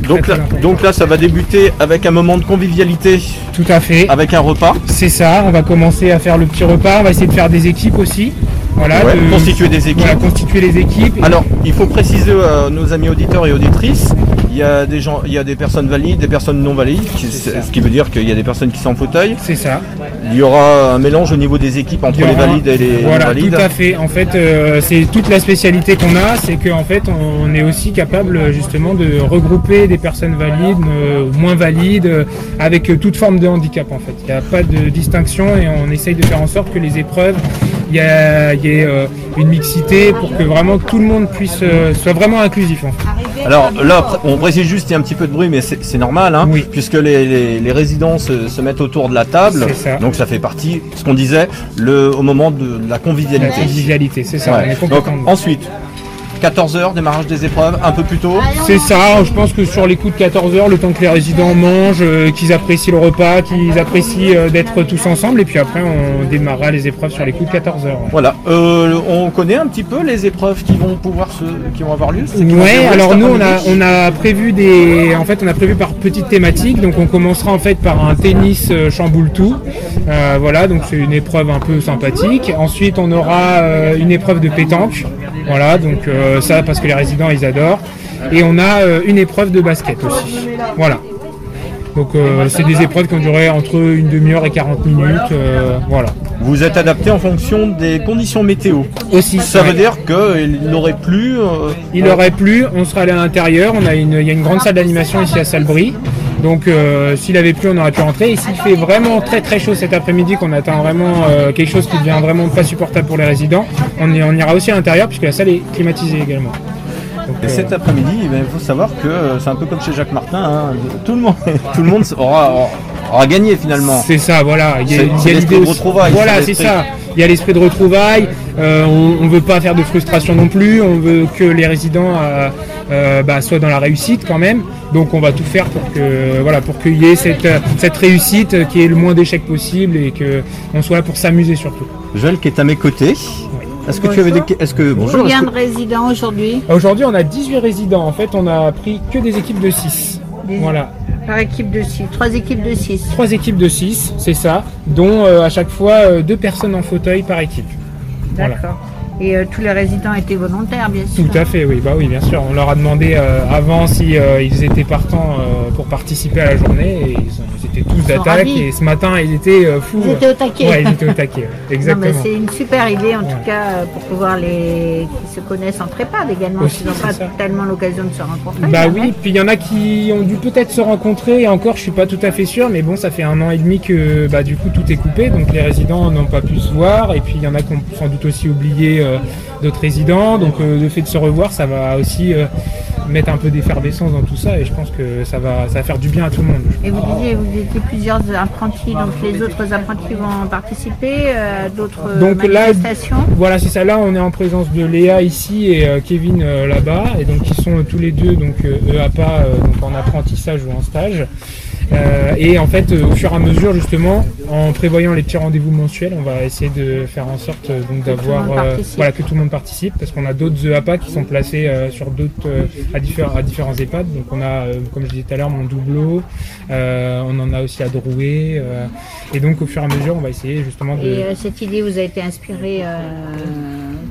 donc là, donc ça va débuter avec un moment de convivialité. Tout à fait. Avec un repas. C'est ça, on va commencer à faire le petit repas, on va essayer de faire des équipes aussi. Voilà, Ouais, de- constituer des équipes. Voilà, constituer les équipes. Alors, il faut préciser à nos amis auditeurs et auditrices, il y a des gens, il y a des personnes valides, des personnes non valides, qui- ce qui veut dire qu'il y a des personnes qui sont en fauteuil. C'est ça. Il y aura un mélange au niveau des équipes entre les valides et les voilà, valides. tout à fait. En fait, euh, c'est toute la spécialité qu'on a, c'est qu'en fait, on est aussi capable justement de regrouper des personnes valides, euh, moins valides, euh, avec toute forme de handicap. En fait, il n'y a pas de distinction et on essaye de faire en sorte que les épreuves, il y, a- il y ait euh, une mixité pour que vraiment tout le monde puisse euh, soit vraiment inclusif. En fait. Alors là, on précise juste, il y a un petit peu de bruit, mais c'est normal, hein, puisque les, les- les résidents se, se mettent autour de la table. Ça. Donc ça fait partie, ce qu'on disait, le, au moment de la convivialité. La convivialité, c'est ça, on est Donc complètement dedans. ensuite, 14h, démarrage des épreuves, un peu plus tôt. C'est ça, je pense que sur les coups de 14 heures, le temps que les résidents mangent, euh, qu'ils apprécient le repas, qu'ils apprécient euh, d'être tous ensemble, et puis après on démarrera les épreuves sur les coups de 14 heures. Voilà, Euh, on connaît un petit peu les épreuves qui vont pouvoir se, qui vont avoir lieu. Ouais, alors nous on a, on a prévu des, en fait on a prévu par petites thématiques, donc on commencera en fait par un tennis chamboule tout, Euh, voilà, donc c'est une épreuve un peu sympathique. Ensuite on aura une épreuve de pétanque, voilà, donc euh, ça parce que les résidents ils adorent, et on a euh, une épreuve de basket aussi, voilà. Donc euh, c'est des épreuves qui ont duré entre une demi-heure et 40 minutes, euh, voilà. Vous êtes adapté en fonction des conditions météo. Aussi. Ça ouais. veut dire qu'il aurait plu. euh, Il aurait plu, on sera allé à l'intérieur, on a une, il y a une grande salle d'animation ici à Salbris. Donc euh, s'il avait plu, on aurait pu rentrer. Et s'il fait vraiment très très chaud cet après-midi, qu'on atteint vraiment euh, quelque chose qui devient vraiment pas supportable pour les résidents, on, y- on ira aussi à l'intérieur puisque la salle est climatisée également. Et euh, cet après-midi, eh il faut savoir que euh, c'est un peu comme chez Jacques Martin. hein, tout le monde, tout le monde aura, aura- aura gagné finalement. C'est ça, voilà. Il y a, C'est- il y a c'est l'esprit l'idée de retrouvailles, Voilà, c'est ça. Il y a l'esprit de retrouvailles. euh, on, on veut pas faire de frustration non plus. On veut que les résidents euh, euh, bah, soient dans la réussite quand même. Donc on va tout faire pour que voilà pour qu'il y ait cette, cette réussite, qu'il y ait le moins d'échecs possible et que on soit là pour s'amuser surtout. Joël qui est à mes côtés. Est-ce que tu avais des... Est-ce que... Bonjour. Combien de résidents aujourd'hui Aujourd'hui, on a 18 résidents. En fait, on a pris que des équipes de 6. Des- Voilà. Par équipe de 6, trois équipes de 6. Trois équipes de 6, c'est ça, dont euh, à chaque fois euh, deux personnes en fauteuil par équipe. Voilà. Et euh, tous les résidents étaient volontaires, bien sûr. Tout à fait, oui, bah oui, bien sûr. On leur a demandé euh, avant si euh, ils étaient partants pour participer à la journée et ils, étaient tous d'attaque et ce matin ils étaient fous. Ils étaient au taquet. Ouais, ils étaient au taquet, exactement. c'est une super idée en Ouais. tout cas pour pouvoir les qui se connaissent entre EHPAD également, Aussi, qui n'ont pas ça. tellement l'occasion de se rencontrer. Bah oui, puis il y en a qui ont dû peut-être se rencontrer, et encore je suis pas tout à fait sûr, mais bon ça fait un an et demi que bah, du coup tout est coupé, donc les résidents n'ont pas pu se voir, et puis il y en a qui ont sans doute aussi oublié d'autres résidents, donc euh, le fait de se revoir ça va aussi euh, mettre un peu d'effervescence dans tout ça, et je pense que ça va, ça va faire du bien à tout le monde. Et vous disiez, vous étiez plusieurs apprentis, donc les autres apprentis vont participer, euh, d'autres Donc là, manifestations. voilà, c'est ça. Là, on est en présence de Léa ici et euh, Kevin euh, là-bas, et donc ils sont euh, tous les deux donc euh, EAPA, euh, donc en apprentissage ou en stage. Euh, et en fait, euh, au fur et à mesure, justement, en prévoyant les petits rendez-vous mensuels, on va essayer de faire en sorte euh, donc d'avoir participe. voilà que tout le monde participe, parce qu'on a d'autres EAPA qui sont placés euh, sur d'autres euh, à, différents à différents EHPAD. Donc on a, euh, comme je disais tout à l'heure, mon doubleau, euh, on en a aussi à Drouet, euh, et donc au fur et à mesure, on va essayer justement de Et euh, cette idée vous a été inspirée euh,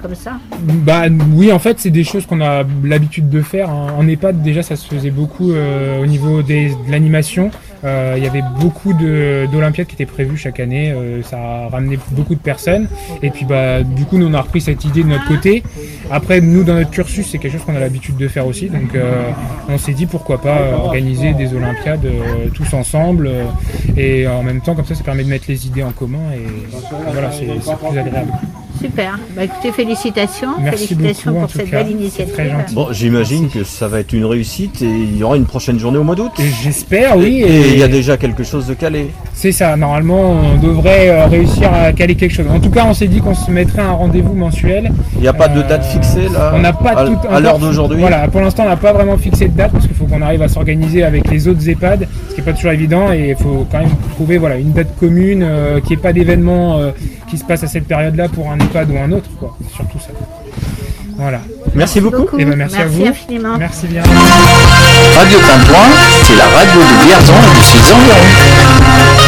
comme ça? Bah oui, en fait, c'est des choses qu'on a l'habitude de faire. hein. En EHPAD, déjà, ça se faisait beaucoup euh, au niveau des, de l'animation. Euh, Il y avait beaucoup de- d'Olympiades qui étaient prévues chaque année. euh, ça a ramené beaucoup de personnes. Et puis, bah, du coup, nous, on a repris cette idée de notre côté. Après, nous, dans notre cursus, c'est quelque chose qu'on a l'habitude de faire aussi. Donc, euh, on s'est dit pourquoi pas organiser des Olympiades tous ensemble. et en même temps, comme ça, ça permet de mettre les idées en commun. Et voilà, c'est plus agréable. Super. Bah écoutez, félicitations. Merci félicitations beaucoup, pour cette cas. belle initiative. C'est très gentil. Bon, j'imagine que ça va être une réussite et il y aura une prochaine journée au mois d'août. J'espère, oui. Et il y a déjà quelque chose de calé. C'est ça, normalement on devrait euh, réussir à caler quelque chose. En tout cas, on s'est dit qu'on se mettrait un rendez-vous mensuel. Il n'y a pas de date fixée là On n'a pas à, tout à l'heure d'aujourd'hui. Voilà, pour l'instant, on n'a pas vraiment fixé de date parce qu'il faut qu'on arrive à s'organiser avec les autres EHPAD, ce qui n'est pas toujours évident et il faut quand même trouver voilà, une date commune, euh, qu'il n'y ait pas d'événement euh, qui se passe à cette période-là pour un EHPAD ou un autre, quoi. C'est surtout ça. Voilà. Merci beaucoup. Eh ben, merci, à Merci vous. infiniment. Merci bien. Radio Tintouin, c'est la radio de Vierzon et de ses environs.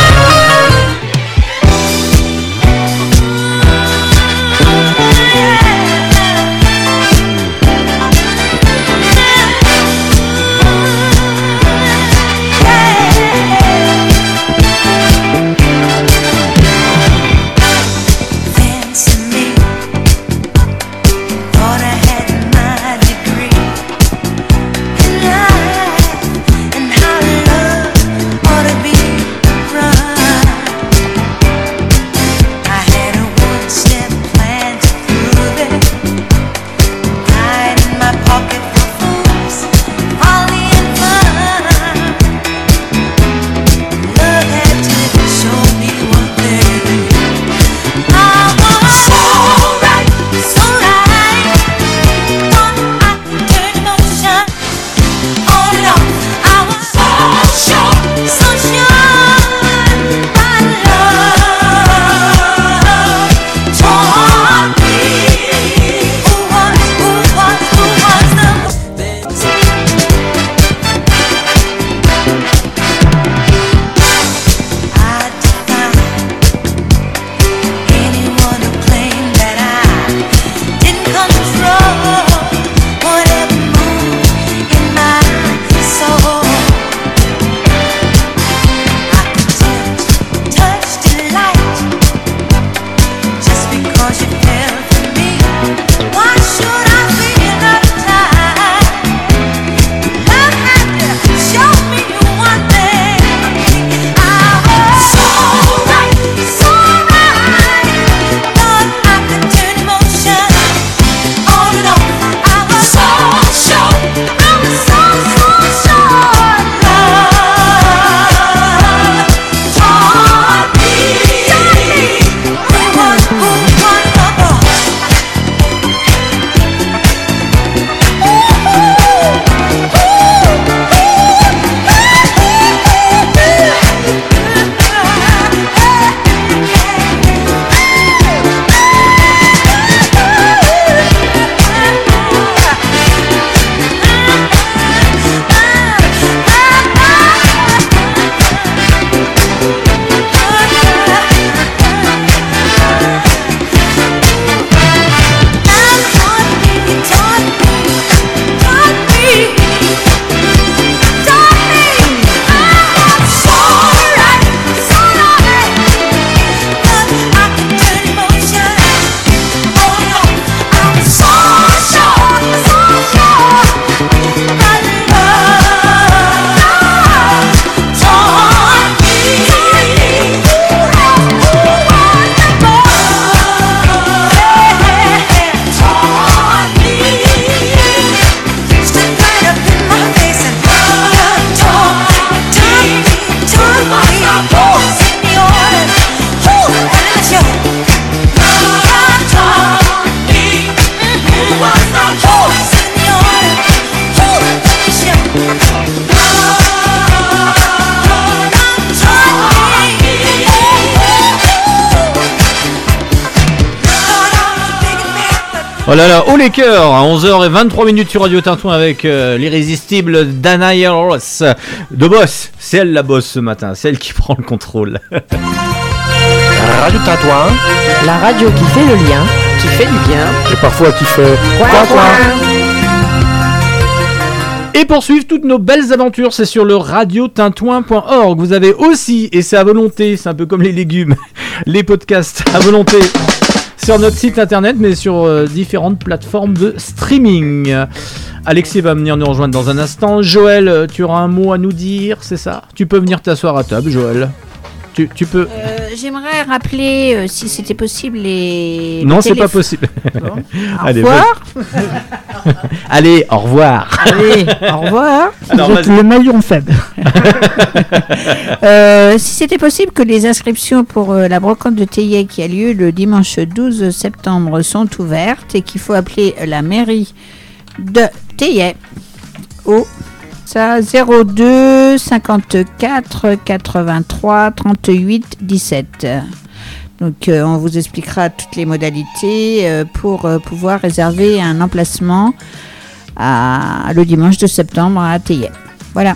Les cœurs À 11h23 minutes sur Radio Tintouin avec euh, l'irrésistible Dana Ross. De boss, c'est elle la boss ce matin, c'est elle qui prend le contrôle. Radio Tintouin. La radio qui fait le lien, qui fait du bien. Et parfois qui fait. Et pour suivre toutes nos belles aventures, c'est sur le radiotintouin.org. Vous avez aussi, et c'est à volonté, c'est un peu comme les légumes, les podcasts à volonté sur notre site internet, mais sur euh, différentes plateformes de streaming. Alexis va venir nous rejoindre dans un instant. Joël, euh, tu auras un mot à nous dire, c'est ça? Tu peux venir t'asseoir à table, Joël. Tu, tu peux. Euh, J'aimerais rappeler, euh, si c'était possible, les. non, c'est pas possible. Bon. Au Allez, revoir. Allez, au revoir. Allez, au revoir. Alors, Vous êtes vas-y. le maillon faible. Euh, si c'était possible que les inscriptions pour euh, la brocante de Théier qui a lieu le dimanche 12 septembre sont ouvertes et qu'il faut appeler la mairie de Théier au ça 02 54 83 38 17. Donc euh, on vous expliquera toutes les modalités euh, pour euh, pouvoir réserver un emplacement à, le dimanche de septembre à Théier. Voilà.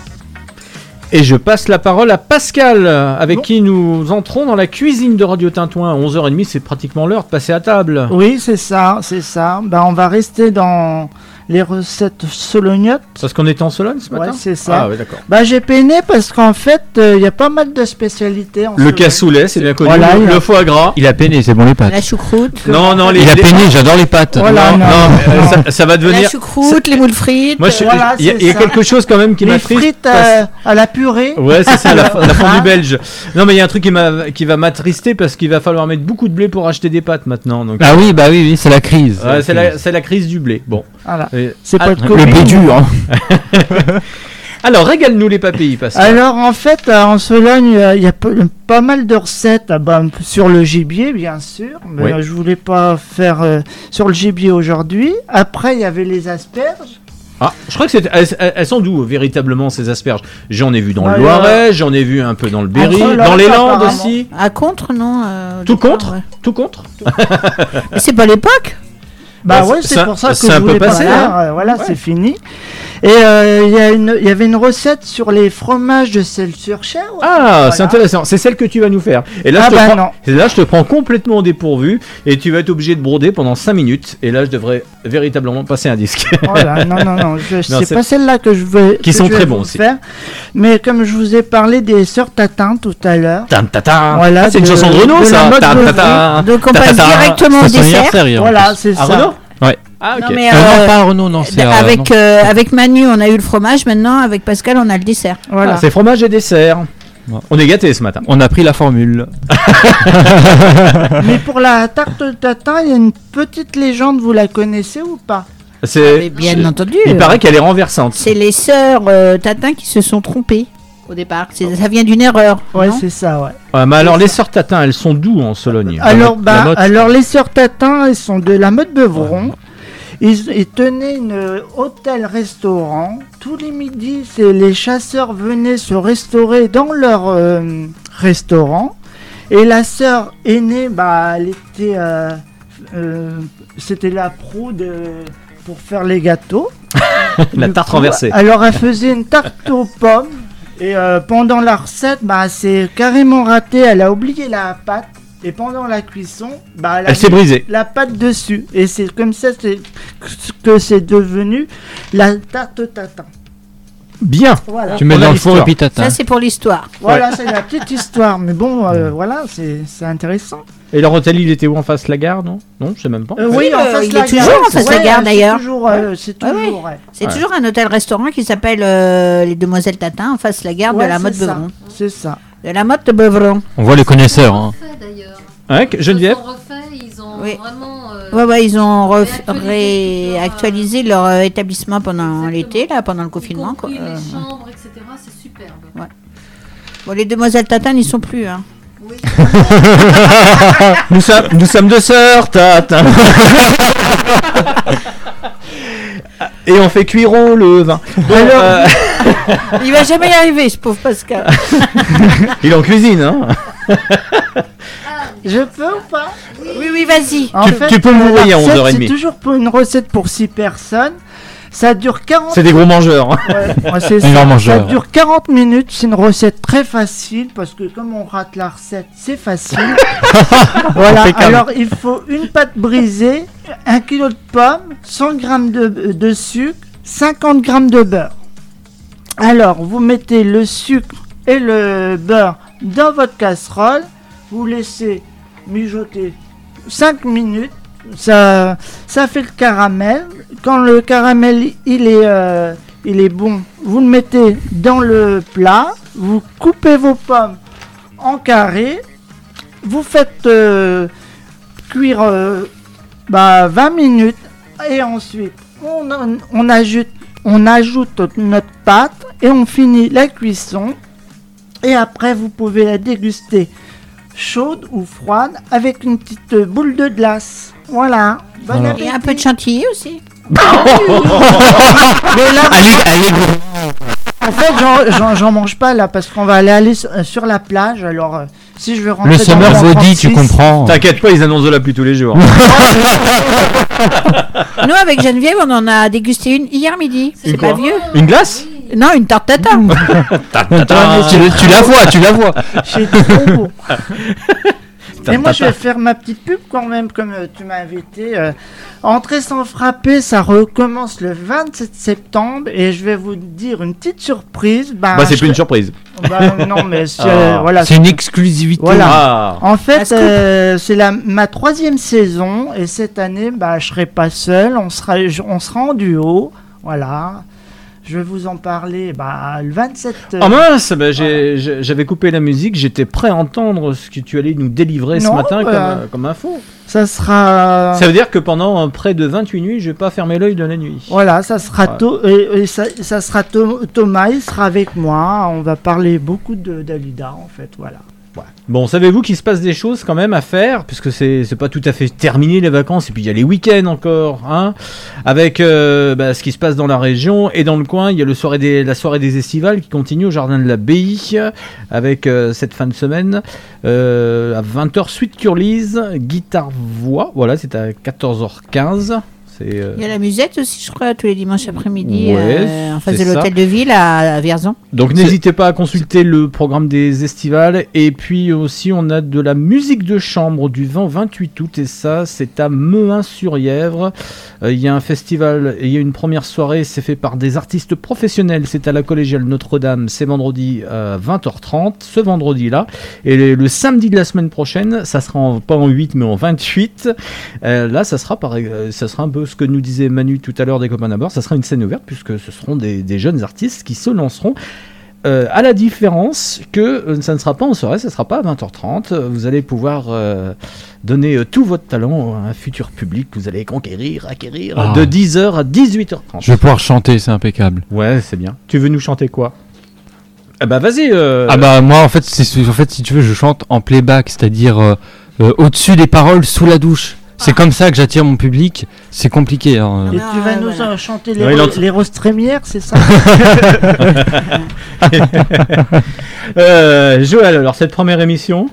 Et je passe la parole à Pascal, avec qui nous entrons dans la cuisine de Radio Tintouin. À 11h30, c'est pratiquement l'heure de passer à table. Oui, c'est ça, c'est ça. Ben, on va rester dans les recettes solognottes. Parce qu'on était en Sologne ce matin Ouais, c'est ça. Ah, ouais, d'accord. Bah, j'ai peiné parce qu'en fait, euh, il y a pas mal de spécialités. En Le Sologne. cassoulet, c'est bien connu. Voilà, le, il y a- le foie gras. Il a peiné, c'est bon les pâtes. La choucroute. Non, non, les, Il a les- peiné, j'adore les pâtes. Voilà, non, non, euh, ça, ça va devenir. La choucroute, les moules frites. Moi, je- Voilà, il y a, c'est il y a ça. quelque chose quand même qui Les m'attriste. frites parce- euh, à la purée. Ouais, c'est ça, la, la fondue belge. Non, mais il y a un truc qui, m'a- qui va m'attrister parce qu'il va falloir mettre beaucoup de blé pour acheter des pâtes maintenant. Donc, Ah oui, bah oui, oui, c'est la crise. Ouais, c'est la, c'est la crise du blé. Bon. Voilà. C'est Ah, pas de Le Covid. dur. hein. Alors, régale-nous les papilles, Pascal. Alors en fait, euh, en Sologne, euh, il y a pas mal de recettes ah ben, sur le gibier, bien sûr. Mais Oui. euh, je voulais pas faire euh, sur le gibier aujourd'hui. Après, il y avait les asperges. Ah, je crois que c'est. Elles, sont d'où véritablement ces asperges? J'en ai vu dans le Loiret, j'en ai vu un peu dans le Berry, Entre dans les Landes aussi. À contre, non euh, au Tout contre? ouais. Tout contre? Mais C'est pas l'époque Bah, Bah, ouais, c'est- pour ça que je un peu voulais pas passé, faire. hein. Euh, Voilà, Ouais. c'est fini. Et euh, il y, a une- il y avait une recette sur les fromages de sel sur chair. Ah, c'est Voilà. intéressant. C'est celle que tu vas nous faire. Et là, Ah je te bah prends, non. et là, je te prends complètement au dépourvu et tu vas être obligé de broder pendant 5 minutes. Et là, je devrais véritablement passer un disque. Oh là, non, non, non, c'est pas celle-là que je veux. Qui sont très bons aussi. faire. Mais comme je vous ai parlé des sœurs Tatin tout à l'heure. Tan, ta, ta. Voilà, Ah, c'est une chanson de Renault, de ça. mode Tan, ta, Beauvais. ta. Donc on passe directement au dessert. Voilà, c'est Ah, ça. Ouais. Ah, ok. Non, mais, Euh, euh, non, pas Renault, non, c'est. euh, avec, euh, avec Manu, on a eu le fromage. Maintenant, avec Pascal, on a le dessert. Voilà. Ah, c'est fromage et dessert. Ouais. On est gâtés ce matin. On a pris la formule. Mais pour la tarte tatin, il y a une petite légende, vous la connaissez ou pas? C'est Mais bien entendu. Il paraît qu'elle est renversante. C'est les sœurs euh, Tatin qui se sont trompées au départ. C'est- Ça vient d'une erreur. Ouais, c'est ça, ouais. Ouais, mais alors, les sœurs Tatin, elles sont d'où en Sologne? Alors, La bah, alors les sœurs Tatin, elles sont de la mode Beuvron. Ils, ils tenaient une euh, hôtel-restaurant. Tous les midis, les chasseurs venaient se restaurer dans leur euh, restaurant. Et la sœur aînée, bah, elle était, euh, euh, c'était la proue de, pour faire les gâteaux. La tarte renversée. Alors elle faisait une tarte aux pommes. Et euh, pendant la recette, bah, c'est carrément raté. Elle a oublié la pâte. Et pendant la cuisson, bah, elle, a Elle s'est mis brisée. La pâte dessus. Et c'est comme ça c'est- que c'est devenu la tarte tatin. Bien. Voilà. Tu mets dans le four et puis t'attends. Ça, c'est pour l'histoire. Voilà, c'est la petite histoire. Mais bon, euh, voilà, c'est c'est intéressant. Et leur hôtel, il était où en face de la gare, non? Non, je sais même pas. Euh, Oui, oui, en euh, face il la est toujours gare. en face de la Ouais, gare, c'est d'ailleurs. toujours, euh, C'est Ouais, ouais. toujours, ouais. C'est Ouais. toujours un hôtel-restaurant qui s'appelle euh, les Demoiselles Tatin en face de la gare Ouais, de la mode c'est ça, Beuvron. C'est ça. De la mode de Beuvron. On voit les connaisseurs. Hein. Refait, d'ailleurs. Que- Geneviève Ils ont refait, ils ont Oui. vraiment. euh, Ouais, ouais, ils ont réactualisé leur, euh, euh, établissement pendant l'été, là, pendant le confinement. quoi. Euh, les chambres, etc. C'est superbe. Bon, les Demoiselles Tatin n'y sont plus. Hein. Oui. nous, sommes, nous sommes deux sœurs, Tatin. Et on fait cuire au le vin. Bon, Alors- euh, Il va jamais y arriver, ce pauvre Pascal. il est en cuisine, hein Ah, Je peux ou pas? Oui, oui, vas-y. En Tu- fait, tu peux la à recette, 11h30. C'est toujours pour une recette pour 6 personnes. Ça dure 40 C'est des gros mangeurs. hein. Ouais, ouais, c'est ça. mangeur. Ça dure 40 minutes. C'est une recette très facile parce que comme on rate la recette, c'est facile. voilà. Alors il faut une pâte brisée, un kilo de pommes, 100 g de, de sucre, 50 g de beurre. Alors vous mettez le sucre et le beurre dans votre casserole. Vous laissez mijoter 5 minutes. Ça, ça fait le caramel. Quand le caramel il est, euh, il est bon, vous le mettez dans le plat. Vous coupez vos pommes en carrés. Vous faites euh, cuire euh, bah, 20 minutes. Et ensuite, on ajoute notre pâte et on finit la cuisson. Et après, vous pouvez la déguster chaude ou froide avec une petite boule de glace. Voilà. Bon Et appétit. un peu de chantilly aussi. Mais là, Allez, allez, en fait, j'en- j'en- j'en mange pas là parce qu'on va aller, aller sur, sur la plage. Alors, euh, si je veux rentrer Le dans summer mon body, tu 36, comprends. T'inquiète pas, ils annoncent de la pluie tous les jours. Nous, avec Geneviève, on en a dégusté une hier midi. C'est Une pas vieux. Une glace Non, une tarte tatin. tu, tu la vois, tu la vois. J'ai trop Et moi, je vais faire ma petite pub quand même, comme euh, tu m'as invité. euh. Entrer sans frapper, ça recommence le 27 septembre et je vais vous dire une petite surprise. Ben, Bah, c'est je plus une surprise. Bah, non, mais c'est, Ah. voilà. C'est une exclusivité. Voilà. Ah. En fait, euh, c'est la ma troisième saison et cette année, bah, je serai pas seul. On sera, on sera en duo. Voilà. Je vais vous en parler bah, le 27. euh, Oh mince, bah, j'avais coupé la musique, j'étais prêt à entendre ce que tu allais nous délivrer ce matin bah, comme, euh, comme info. Ça sera. Ça veut dire que pendant euh, près de 28 nuits, je vais pas fermer l'œil de la nuit. Voilà, ça sera Ouais. To- et, et ça, ça sera To- Thomas, il sera avec moi. On va parler beaucoup de d'Alida en fait, voilà. Bon, savez-vous qu'il se passe des choses quand même à faire, puisque c'est pas tout à fait terminé les vacances, et puis il y a les week-ends encore, hein, avec euh, bah, ce qui se passe dans la région et dans le coin. Il y a la soirée des estivales qui continue au jardin de l'abbaye, avec euh, cette fin de semaine euh, à 20h suite Curlise, guitare voix, voilà, c'est à 14h15. Euh, Il y a la musette aussi, je crois, tous les dimanches après-midi, Ouais, euh, en face de l'hôtel de ville à, à Vierzon. Donc n'hésitez pas à consulter le programme des estivales. Et puis aussi, on a de la musique de chambre du 20 au 28 août. Et ça, c'est à Mehun-sur-Yèvre. Euh, Il y a un festival et il y a une première soirée. C'est fait par des artistes professionnels. C'est à la collégiale Notre-Dame. C'est vendredi à 20h30. Ce vendredi-là. Et le, le samedi de la semaine prochaine, ça sera en- pas en 8 mais en 28. Euh, là, ça sera, par, ça sera un peu ce que nous disait Manu tout à l'heure des copains d'abord. Ça sera une scène ouverte puisque ce seront des, des jeunes artistes qui se lanceront. Euh, à la différence que euh, ça ne sera pas en soirée, ça ne sera pas à 20h30. Euh, Vous allez pouvoir euh, donner tout votre talent à un futur public que vous allez conquérir, acquérir Ah. de 10h à 18h30. Je vais pouvoir chanter, c'est impeccable. Ouais, c'est bien. Tu veux nous chanter quoi? Ah bah vas-y. euh, Ah bah moi en fait, c'est en fait si tu veux, je chante en playback, c'est-à-dire au-dessus des paroles, sous la douche. C'est comme ça que j'attire mon public. C'est compliqué. hein. Et tu vas nous euh, chanter les, Ouais, il ro- entend- les roses trémières, c'est ça Euh, Joël, alors cette première émission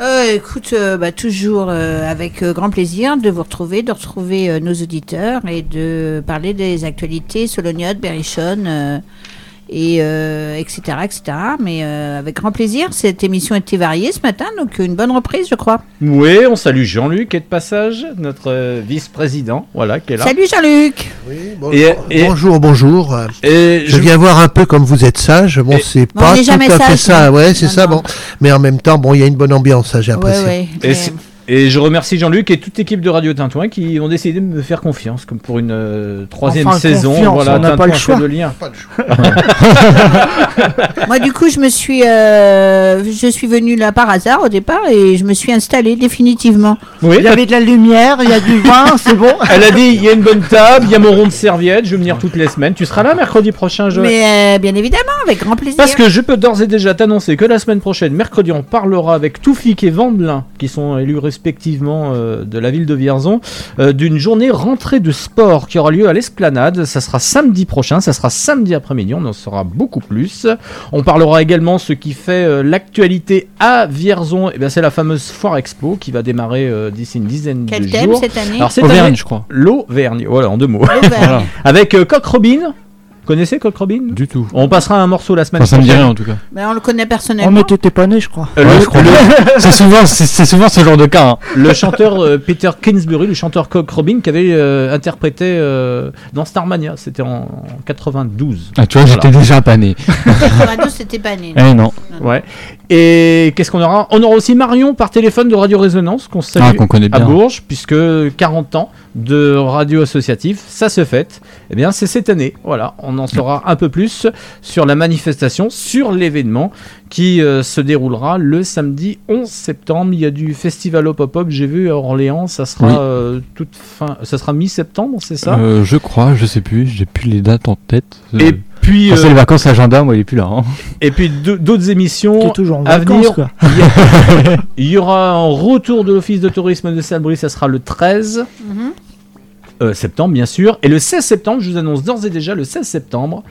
Euh, écoute, euh, bah, toujours euh, avec euh, grand plaisir de vous retrouver, de retrouver euh, nos auditeurs et de parler des actualités Solognote, Berrichonne, euh, et euh, etc., etc. Mais euh, avec grand plaisir, cette émission était variée ce matin, donc une bonne reprise, je crois. Oui, on salue Jean-Luc qui est de passage, notre euh, vice-président, voilà, qui est là. Salut Jean-Luc Bonjour, Et- et- bonjour, bonjour. Et je viens voir un peu comme vous êtes sage. Bon, c'est pas on est tout jamais à fait sage, ça. Ouais, c'est Non, ça. non. Bon, mais en même temps, bon, il y a une bonne ambiance, ça, j'ai l'impression. ouais, mais- et je remercie Jean-Luc et toute l'équipe de Radio Tintouin qui ont décidé de me faire confiance comme pour une euh, troisième Enfin, saison. confiance, voilà, on n'a pas Tintouin le choix. de lien. Moi, du coup, je me suis, euh, je suis venue là par hasard au départ et je me suis installée définitivement. Oui, Il y avait de la lumière, il y a du vin, c'est bon. Elle a dit il y a une bonne table, il y a mon rond de serviette, je vais venir toutes les semaines. Tu seras là mercredi prochain, Joël Mais euh, bien évidemment, avec grand plaisir. Parce que je peux d'ores et déjà t'annoncer que la semaine prochaine, mercredi, on parlera avec Toufik et Vandelin, qui sont élus rétrospectivement euh, de la ville de Vierzon euh, d'une journée rentrée de sport qui aura lieu à l'Esplanade. Ça sera samedi prochain, ça sera samedi après-midi, on en saura beaucoup plus. On parlera également ce qui fait euh, l'actualité à Vierzon. Et bien, c'est la fameuse Foire Expo qui va démarrer euh, d'ici une dizaine Quel de thème jours. cette année? Alors, cette Auvergne, année, je crois. L'Auvergne, voilà, en deux mots. Voilà. Avec euh, Coq Robin. Connaissez Coq Robin? Du tout. On passera un morceau la semaine Enfin, ça me dit prochaine. rien en tout cas. Mais on le connaît Oh, personnellement. mais t'étais pas né, je crois. Euh, Ouais, le- c'est souvent, c'est souvent ce genre de cas. hein. le chanteur euh, Peter Kingsbury, le chanteur Cock Robin, qui avait euh, interprété euh, dans Starmania, c'était en, en 92. Ah, tu vois, j'étais déjà pas né. 92, c'était pas né. Eh non. Ouais. Et qu'est-ce qu'on aura? On aura aussi Marion par téléphone de Radio Résonance, qu'on salue Ah, qu'on connaît à bien. Bourges, puisque 40 ans de radio associative, ça se fête. Eh bien, c'est cette année. Voilà, on en saura un peu plus sur la manifestation, sur l'événement qui euh, se déroulera le samedi 11 septembre. Il y a du festival au pop-up, j'ai vu à Orléans, ça sera Oui. euh, toute fin, ça sera mi-septembre, c'est ça? Euh, je crois, je sais plus, j'ai plus les dates en tête. Et Euh, puis, c'est euh, les vacances agenda, moi il est plus là. hein. Et puis d'autres émissions toujours en à vacances, venir. quoi. Il y, aura un retour de l'office de tourisme de Salbris, ça sera le 13 Mhm. Euh, septembre, bien sûr. Et le 16 septembre, je vous annonce d'ores et déjà, le 16 septembre,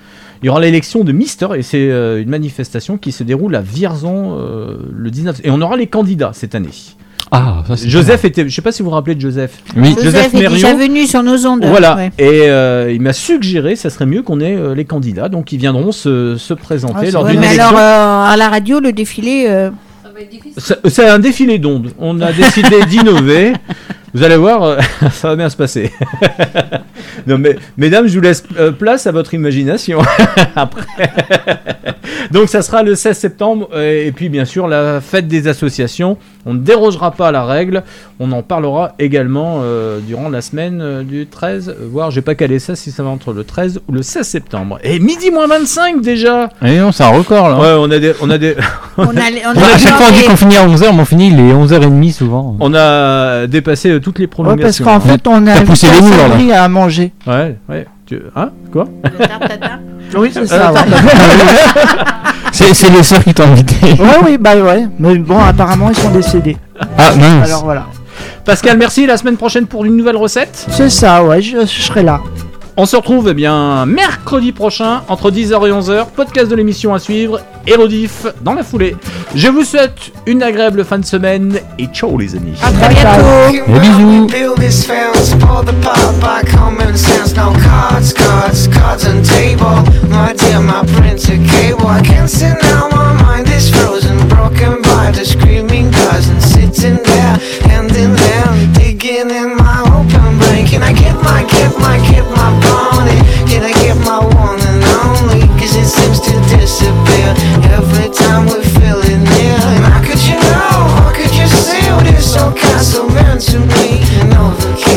il y aura l'élection de Mister, et c'est euh, une manifestation qui se déroule à Vierzon euh, le 19. Et on aura les candidats cette année. Ah, ça c'est Joseph était, je sais pas si vous vous rappelez de Joseph. Oui. Joseph est déjà venu sur nos ondes. Voilà. ouais. Et euh, il m'a suggéré, ça serait mieux qu'on ait euh, les candidats, donc ils viendront se, se présenter Ah, lors d'une mais élection. alors, euh, à la radio, le défilé. euh, Ça- C'est un défilé d'ondes. On a décidé d'innover. Vous allez voir, euh, ça va bien se passer. non, mais, mesdames, je vous laisse euh, place à votre imagination. Après. Donc, ça sera le 16 septembre. euh, et puis, bien sûr, la fête des associations. On ne dérogera pas à la règle. On en parlera également euh, durant la semaine du 13. euh, Voire, j'ai pas calé ça si ça va entre le 13 ou le 16 septembre. Et midi moins 25 déjà. Eh non, c'est un record là. Ouais, on a des. On a des... on a, on a Bon, à chaque fois on dit qu'on finit à 11h, mais on finit les 11h30 souvent. On a dépassé toutes les Ouais, parce prolongations. qu'en fait, on a T'as poussé les murs, à manger. Ouais, ouais. Tu... Hein Quoi Oui, c'est Euh, ça. ouais. C'est les sœurs qui t'ont invité. Ouais, oui, bah ouais. Mais bon, apparemment, ils sont décédés. Ah mince. Alors voilà. Pascal, merci. La semaine prochaine pour une nouvelle recette. C'est ça, ouais, je, je serai là. On se retrouve eh bien mercredi prochain entre 10h et 11h. Podcast de l'émission à suivre et rediff dans la foulée. Je vous souhaite une agréable fin de semaine et ciao les amis. À très bientôt. Bisous. Can I get my, get my, get my bounty? Can I get my it seems to disappear every time we feel near. And how could you know? How could you see meant to me? An overkill,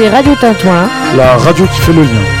écoutez Radio Tintouin. La radio qui fait le lien.